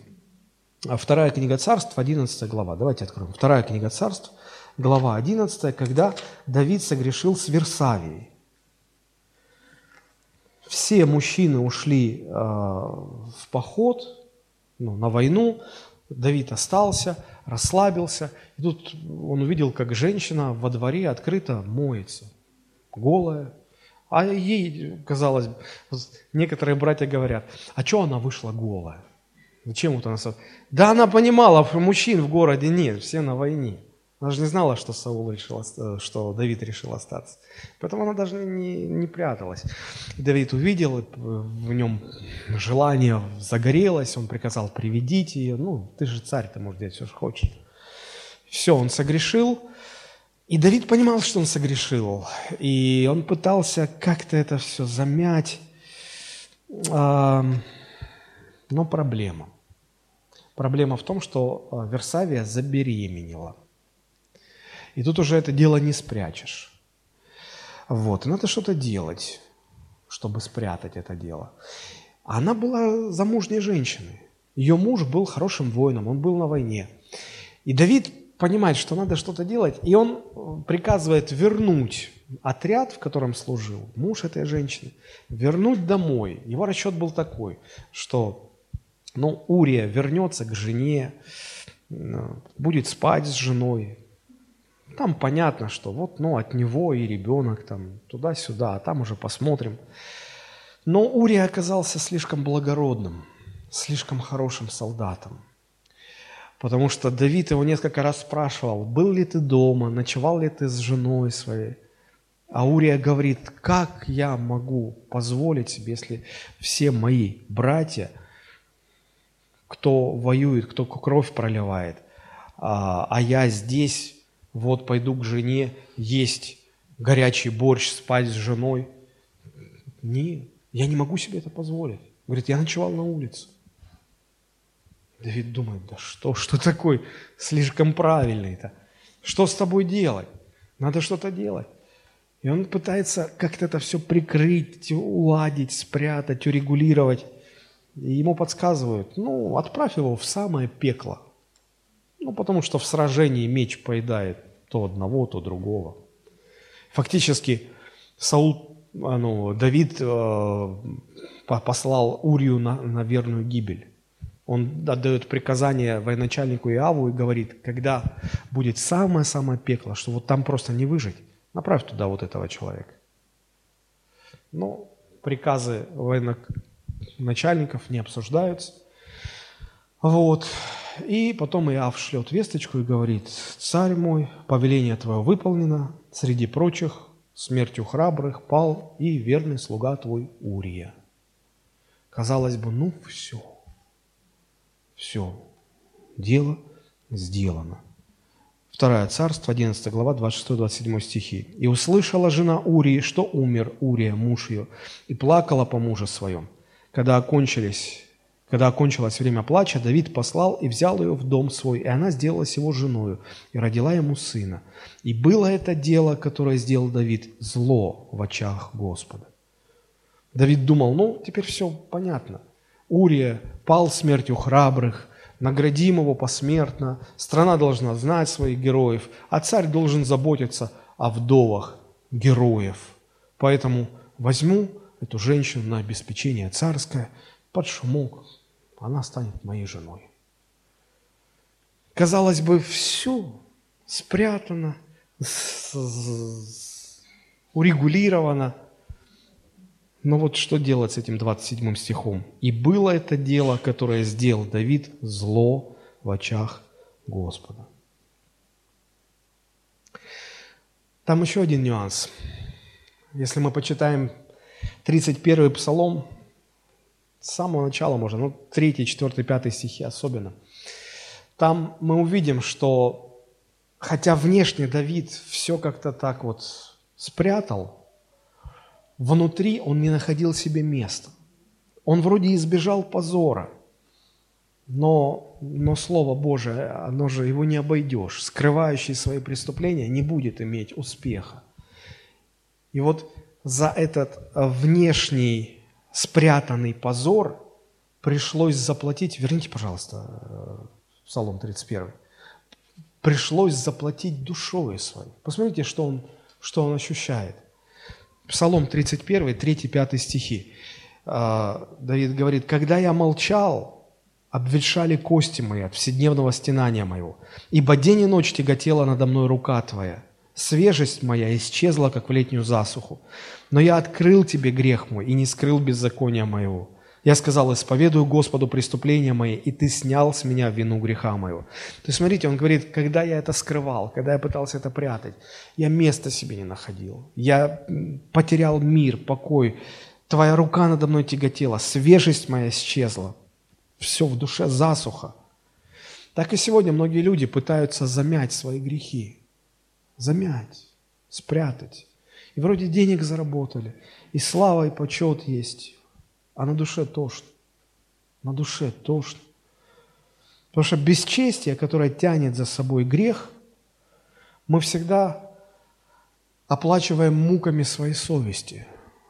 S1: Вторая книга царств, 11 глава. Давайте откроем. Вторая книга царств, глава 11, когда Давид согрешил с Версавией. Все мужчины ушли э, в поход, ну, на войну, Давид остался, расслабился, и тут он увидел, как женщина во дворе открыто моется, голая. А ей, казалось, некоторые братья говорят, а что она вышла голая? Зачем вот она... Да она понимала, мужчин в городе нет, все на войне. Она же не знала, что Саул решил, что Давид решил остаться. Поэтому она даже не, не пряталась. Давид увидел, в нем желание загорелось, он приказал приведить ее. Ну, ты же царь, ты можешь делать все, что хочешь. Все, он согрешил. И Давид понимал, что он согрешил. И он пытался как-то это все замять. Но проблема. Проблема в том, что а, Версавия забеременела – и тут уже это дело не спрячешь. Вот, и надо что-то делать, чтобы спрятать это дело. Она была замужней женщиной. Ее муж был хорошим воином, он был на войне. И Давид понимает, что надо что-то делать, и он э, приказывает вернуть отряд, в котором служил муж этой женщины, вернуть домой. Его расчет был такой, что ну, Урия вернется к жене, э, будет спать с женой, там понятно, что вот, ну, от него и ребенок там туда-сюда, а там уже посмотрим. Но Урия оказался слишком благородным, слишком хорошим солдатом. Потому что Давид его несколько раз спрашивал, был ли ты дома, ночевал ли ты с женой своей. А Урия говорит, как я могу позволить себе, если все мои братья, кто воюет, кто кровь проливает, а, а я здесь вот пойду к жене есть горячий борщ, спать с женой. Не, я не могу себе это позволить. Говорит, я ночевал на улице. Давид думает, да что, что такое слишком правильный-то? Что с тобой делать? Надо что-то делать. И он пытается как-то это все прикрыть, уладить, спрятать, урегулировать. Ему подсказывают, ну, отправь его в самое пекло. Ну, потому что в сражении меч поедает то одного, то другого. Фактически Саул, а, ну, Давид э, послал Урию на, на верную гибель. Он отдает приказание военачальнику Иаву и говорит, когда будет самое-самое пекло, что вот там просто не выжить, направь туда вот этого человека. Но приказы военачальников не обсуждаются. Вот. И потом Иав шлет весточку и говорит, «Царь мой, повеление твое выполнено, среди прочих смертью храбрых пал и верный слуга твой Урия. Казалось бы, ну все, все, дело сделано. Второе царство, 11 глава, 26-27 стихи. «И услышала жена Урии, что умер Урия, муж ее, и плакала по мужу своем. Когда окончились когда окончилось время плача, Давид послал и взял ее в дом свой, и она сделалась его женою, и родила ему сына. И было это дело, которое сделал Давид, зло в очах Господа. Давид думал, ну, теперь все понятно. Урия пал смертью храбрых, наградим его посмертно, страна должна знать своих героев, а царь должен заботиться о вдовах героев. Поэтому возьму эту женщину на обеспечение царское под шумок, она станет моей женой. Казалось бы, все спрятано, урегулировано. Но вот что делать с этим 27 стихом? «И было это дело, которое сделал Давид, зло в очах Господа». Там еще один нюанс. Если мы почитаем 31 псалом, с самого начала можно, ну, 3, 4, 5 стихи особенно. Там мы увидим, что хотя внешне Давид все как-то так вот спрятал, внутри он не находил себе места. Он вроде избежал позора, но, но Слово Божие, оно же его не обойдешь. Скрывающий свои преступления не будет иметь успеха. И вот за этот внешний спрятанный позор пришлось заплатить, верните, пожалуйста, э, Псалом 31, пришлось заплатить душой своей. Посмотрите, что он, что он ощущает. Псалом 31, 3-5 стихи. Э, Давид говорит, «Когда я молчал, обветшали кости мои от вседневного стенания моего, ибо день и ночь тяготела надо мной рука Твоя. Свежесть моя исчезла, как в летнюю засуху. Но я открыл тебе грех мой и не скрыл беззакония моего. Я сказал, исповедую Господу преступления мои, и ты снял с меня вину греха моего. То есть, смотрите, он говорит, когда я это скрывал, когда я пытался это прятать, я места себе не находил. Я потерял мир, покой. Твоя рука надо мной тяготела, свежесть моя исчезла. Все в душе засуха. Так и сегодня многие люди пытаются замять свои грехи замять, спрятать. И вроде денег заработали, и слава, и почет есть, а на душе тошно. На душе тошно. Потому что бесчестие, которое тянет за собой грех, мы всегда оплачиваем муками своей совести,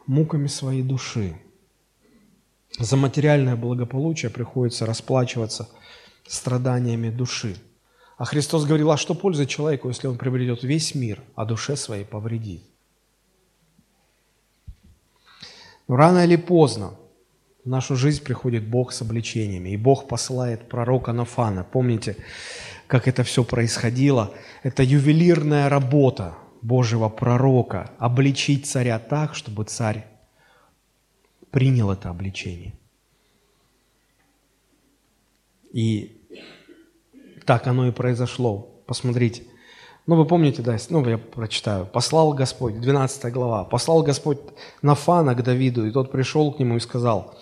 S1: муками своей души. За материальное благополучие приходится расплачиваться страданиями души. А Христос говорил, а что польза человеку, если он приобретет весь мир, а душе своей повредит? Но рано или поздно в нашу жизнь приходит Бог с обличениями, и Бог посылает пророка Нафана. Помните, как это все происходило? Это ювелирная работа Божьего пророка – обличить царя так, чтобы царь принял это обличение. И так оно и произошло. Посмотрите. Ну, вы помните, да, ну, я прочитаю. «Послал Господь», 12 глава, «послал Господь Нафана к Давиду, и тот пришел к нему и сказал,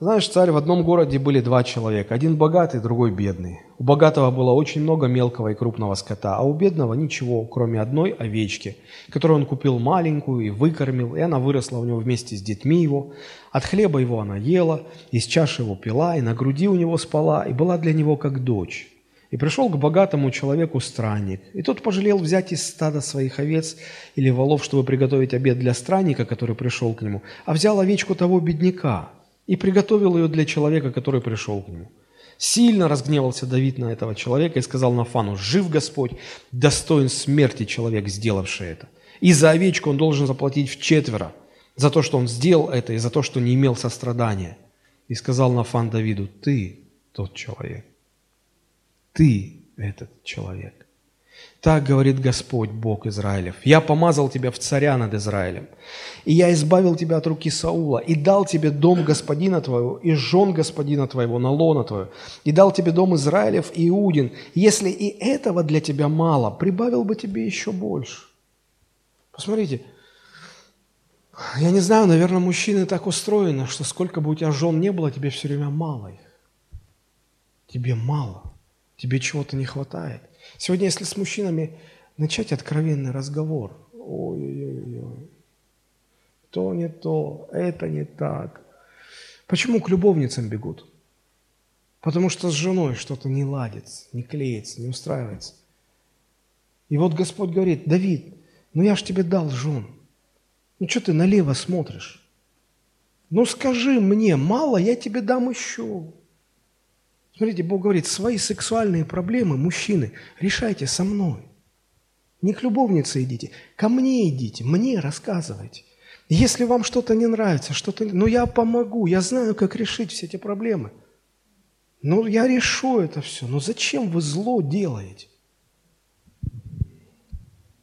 S1: знаешь, царь, в одном городе были два человека, один богатый, другой бедный. У богатого было очень много мелкого и крупного скота, а у бедного ничего, кроме одной овечки, которую он купил маленькую и выкормил, и она выросла у него вместе с детьми его. От хлеба его она ела, из чаши его пила, и на груди у него спала, и была для него как дочь. И пришел к богатому человеку странник, и тот пожалел взять из стада своих овец или волов, чтобы приготовить обед для странника, который пришел к нему, а взял овечку того бедняка и приготовил ее для человека, который пришел к нему. Сильно разгневался Давид на этого человека и сказал Нафану, «Жив Господь, достоин смерти человек, сделавший это. И за овечку он должен заплатить в четверо, за то, что он сделал это, и за то, что не имел сострадания». И сказал Нафан Давиду, «Ты тот человек». Ты этот человек. Так говорит Господь, Бог Израилев. Я помазал тебя в царя над Израилем. И я избавил тебя от руки Саула, и дал тебе дом господина твоего, и жен господина твоего, на лона твою, и дал тебе дом Израилев и Иудин. Если и этого для тебя мало, прибавил бы тебе еще больше. Посмотрите, Я не знаю, наверное, мужчины так устроены, что сколько бы у тебя жен не было, тебе все время мало их. Тебе мало. Тебе чего-то не хватает. Сегодня, если с мужчинами начать откровенный разговор, ой-ой-ой, то не то, это не так. Почему к любовницам бегут? Потому что с женой что-то не ладится, не клеится, не устраивается. И вот Господь говорит, Давид, ну я ж тебе дал жен. Ну что ты налево смотришь? Ну скажи мне, мало, я тебе дам еще. Смотрите, Бог говорит, свои сексуальные проблемы, мужчины, решайте со мной. Не к любовнице идите, ко мне идите, мне рассказывайте. Если вам что-то не нравится, что-то... Ну, я помогу, я знаю, как решить все эти проблемы. Ну, я решу это все. Но зачем вы зло делаете?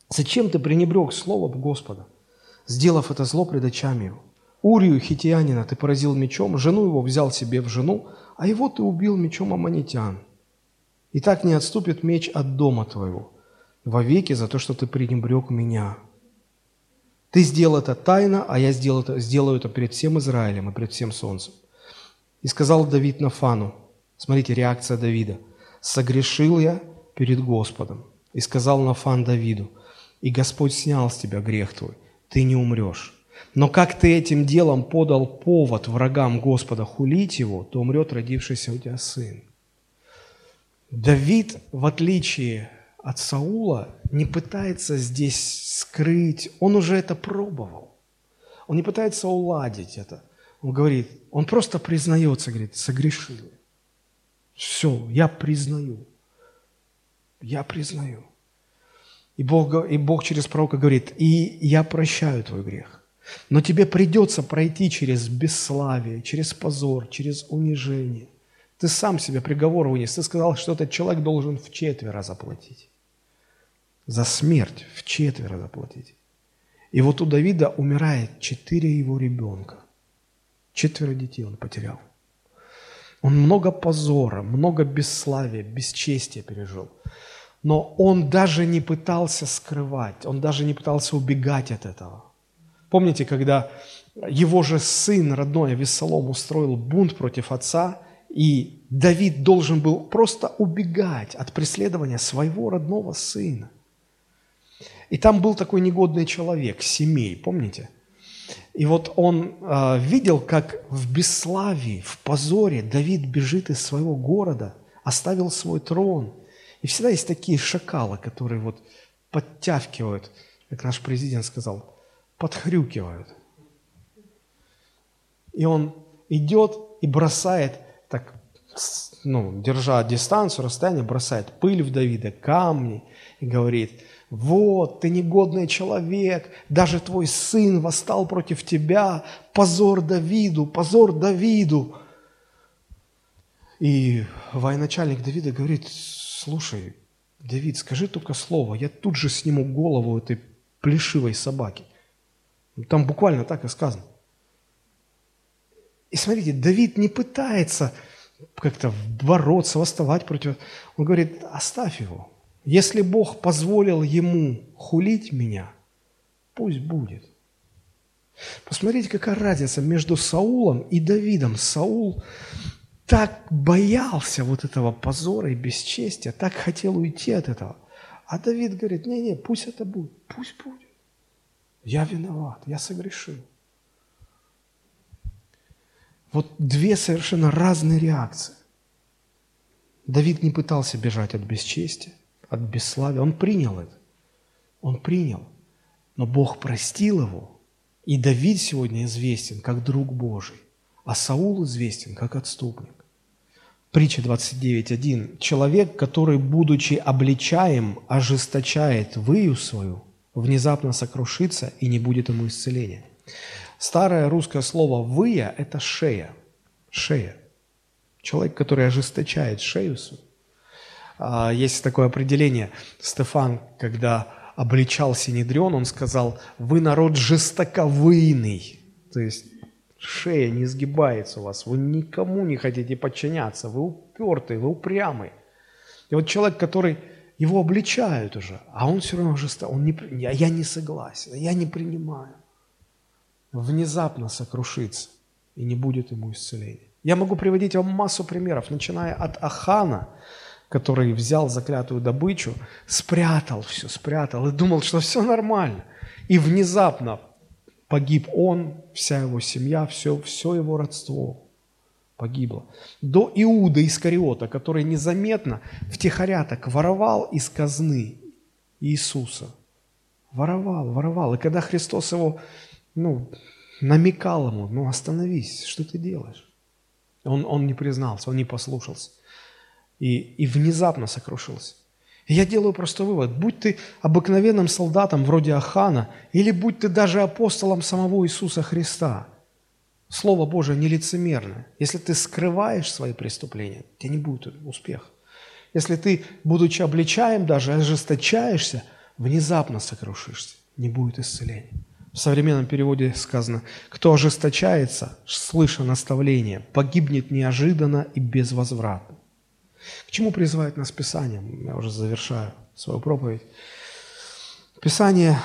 S1: Зачем ты пренебрег словом Господа, сделав это зло пред очами его? Урию хитиянина ты поразил мечом, жену его взял себе в жену, а его ты убил мечом аммонитян. И так не отступит меч от дома твоего вовеки за то, что ты пренебрег меня. Ты сделал это тайно, а я сделал это, сделаю это перед всем Израилем и перед всем солнцем. И сказал Давид Нафану, смотрите, реакция Давида, «Согрешил я перед Господом». И сказал Нафан Давиду, «И Господь снял с тебя грех твой, ты не умрешь. Но как ты этим делом подал повод врагам Господа хулить его, то умрет родившийся у тебя сын». Давид, в отличие от Саула не пытается здесь скрыть, он уже это пробовал. Он не пытается уладить это. Он говорит, он просто признается, говорит, согрешил. Все, я признаю. Я признаю. И Бог, и Бог через пророка говорит, и я прощаю твой грех. Но тебе придется пройти через бесславие, через позор, через унижение. Ты сам себе приговор вынес. Ты сказал, что этот человек должен в четверо заплатить за смерть в четверо заплатить. И вот у Давида умирает четыре его ребенка. Четверо детей он потерял. Он много позора, много бесславия, бесчестия пережил. Но он даже не пытался скрывать, он даже не пытался убегать от этого. Помните, когда его же сын родной Авессалом устроил бунт против отца, и Давид должен был просто убегать от преследования своего родного сына. И там был такой негодный человек, Семей, помните? И вот он э, видел, как в бесславии, в позоре Давид бежит из своего города, оставил свой трон. И всегда есть такие шакалы, которые вот подтягивают, как наш президент сказал, подхрюкивают. И он идет и бросает, так, ну, держа дистанцию, расстояние, бросает пыль в Давида, камни, и говорит – вот, ты негодный человек, даже твой сын восстал против тебя, позор Давиду, позор Давиду. И военачальник Давида говорит, слушай, Давид, скажи только слово, я тут же сниму голову этой плешивой собаки. Там буквально так и сказано. И смотрите, Давид не пытается как-то бороться, восставать против... Он говорит, оставь его, если Бог позволил ему хулить меня, пусть будет. Посмотрите, какая разница между Саулом и Давидом. Саул так боялся вот этого позора и бесчестия, так хотел уйти от этого. А Давид говорит, не-не, пусть это будет, пусть будет. Я виноват, я согрешил. Вот две совершенно разные реакции. Давид не пытался бежать от бесчестия от бесславия. Он принял это. Он принял. Но Бог простил его. И Давид сегодня известен как друг Божий, а Саул известен как отступник. Притча 29.1. Человек, который, будучи обличаем, ожесточает выю свою, внезапно сокрушится и не будет ему исцеления. Старое русское слово «выя» – это шея. Шея. Человек, который ожесточает шею. А, есть такое определение. Стефан, когда обличал Синедрион, он сказал, вы народ жестоковыйный. То есть шея не сгибается у вас, вы никому не хотите подчиняться, вы упертый, вы упрямый. И вот человек, который его обличают уже, а он все равно жесток, он не, я, не согласен, я не принимаю. внезапно сокрушится, и не будет ему исцеления. Я могу приводить вам массу примеров, начиная от Ахана, который взял заклятую добычу, спрятал все, спрятал и думал, что все нормально. И внезапно погиб он, вся его семья, все, все его родство погибло. До Иуда Искариота, который незаметно втихаря так воровал из казны Иисуса. Воровал, воровал. И когда Христос его ну, намекал ему, ну остановись, что ты делаешь? Он, он не признался, он не послушался. И, и внезапно сокрушился. Я делаю простой вывод. Будь ты обыкновенным солдатом вроде Ахана, или будь ты даже апостолом самого Иисуса Христа, Слово Божие нелицемерное. Если ты скрываешь свои преступления, у тебя не будет успеха. Если ты, будучи обличаем даже, ожесточаешься, внезапно сокрушишься, не будет исцеления. В современном переводе сказано, кто ожесточается, слыша наставление, погибнет неожиданно и безвозвратно. К чему призывает нас Писание? Я уже завершаю свою проповедь. Писание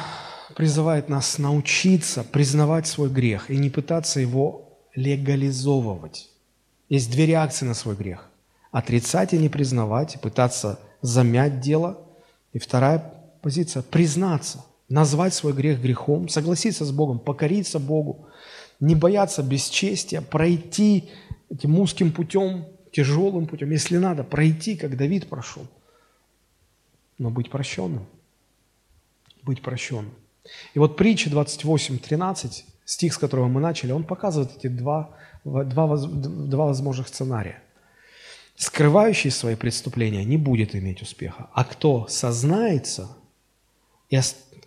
S1: призывает нас научиться признавать свой грех и не пытаться его легализовывать. Есть две реакции на свой грех. Отрицать и не признавать, пытаться замять дело. И вторая позиция – признаться назвать свой грех грехом, согласиться с Богом, покориться Богу, не бояться бесчестия, пройти этим узким путем, тяжелым путем, если надо, пройти, как Давид прошел, но быть прощенным, быть прощенным. И вот притча 28.13, стих, с которого мы начали, он показывает эти два, два, два возможных сценария. Скрывающий свои преступления не будет иметь успеха, а кто сознается и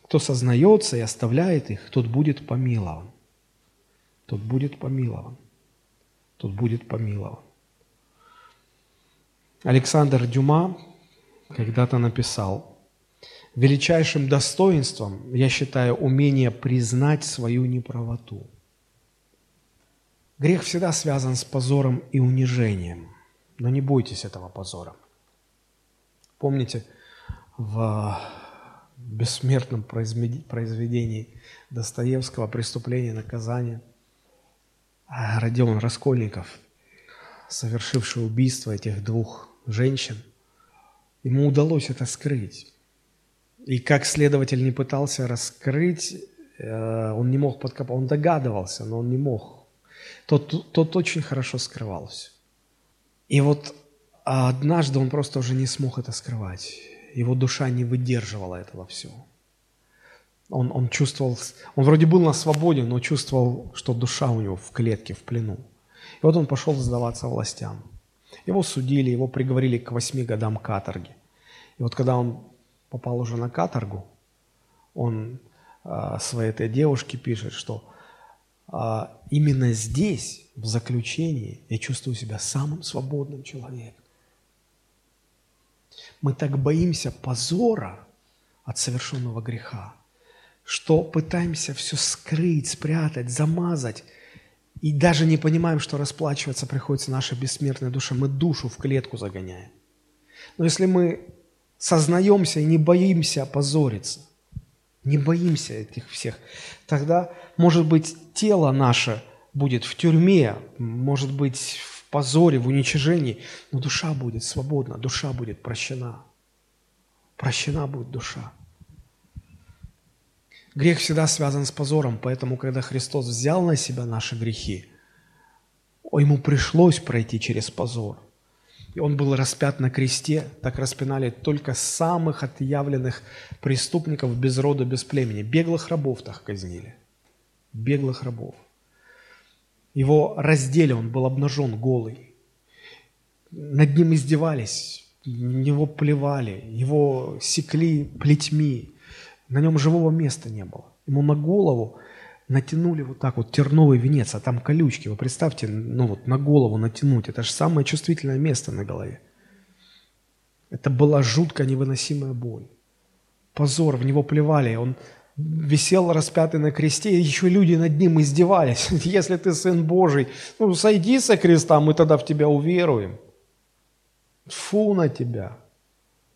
S1: кто сознается и оставляет их, тот будет помилован. Тот будет помилован. Тот будет помилован. Александр Дюма когда-то написал, величайшим достоинством я считаю умение признать свою неправоту. Грех всегда связан с позором и унижением, но не бойтесь этого позора. Помните, в бессмертном произведении Достоевского «Преступление и наказание». Родион Раскольников, совершивший убийство этих двух женщин, ему удалось это скрыть. И как следователь не пытался раскрыть, э, он не мог подкопать, он догадывался, но он не мог. Тот, тот очень хорошо скрывался. И вот однажды он просто уже не смог это скрывать его душа не выдерживала этого всего. Он, он чувствовал, он вроде был на свободе, но чувствовал, что душа у него в клетке, в плену. И вот он пошел сдаваться властям. Его судили, его приговорили к восьми годам каторги. И вот когда он попал уже на каторгу, он а, своей этой девушке пишет, что а, именно здесь, в заключении, я чувствую себя самым свободным человеком. Мы так боимся позора от совершенного греха, что пытаемся все скрыть, спрятать, замазать, и даже не понимаем, что расплачиваться приходится наша бессмертная душа. Мы душу в клетку загоняем. Но если мы сознаемся и не боимся опозориться, не боимся этих всех, тогда, может быть, тело наше будет в тюрьме, может быть, позоре, в уничижении, но душа будет свободна, душа будет прощена. Прощена будет душа. Грех всегда связан с позором, поэтому, когда Христос взял на себя наши грехи, ему пришлось пройти через позор. И он был распят на кресте, так распинали только самых отъявленных преступников без рода, без племени. Беглых рабов так казнили. Беглых рабов. Его раздели, он был обнажен, голый. Над ним издевались, него плевали, его секли плетьми. На нем живого места не было. Ему на голову натянули вот так вот терновый венец, а там колючки. Вы представьте, ну вот на голову натянуть. Это же самое чувствительное место на голове. Это была жутко невыносимая боль. Позор, в него плевали. Он висел распятый на кресте, и еще люди над ним издевались. Если ты Сын Божий, ну сойди со креста, мы тогда в тебя уверуем. Фу на тебя.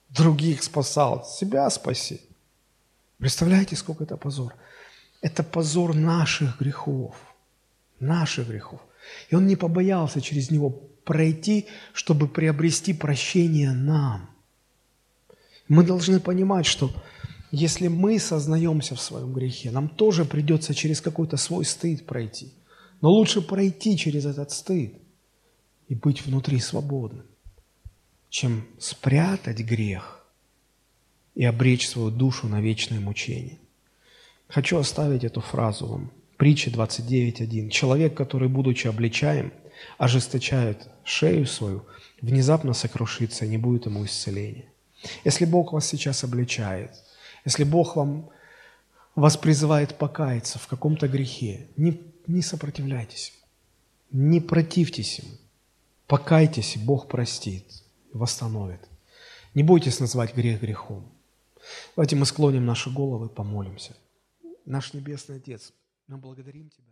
S1: Других спасал, себя спаси. Представляете, сколько это позор. Это позор наших грехов. Наших грехов. И он не побоялся через него пройти, чтобы приобрести прощение нам. Мы должны понимать, что если мы сознаемся в своем грехе, нам тоже придется через какой-то свой стыд пройти. Но лучше пройти через этот стыд и быть внутри свободным, чем спрятать грех и обречь свою душу на вечное мучение. Хочу оставить эту фразу вам. Притча 29.1. Человек, который, будучи обличаем, ожесточает шею свою, внезапно сокрушится, и не будет ему исцеления. Если Бог вас сейчас обличает, если Бог вам, вас призывает покаяться в каком-то грехе, не, не сопротивляйтесь, не противьтесь ему, покайтесь, Бог простит, восстановит. Не бойтесь назвать грех грехом. Давайте мы склоним наши головы, помолимся. Наш Небесный Отец, мы благодарим Тебя.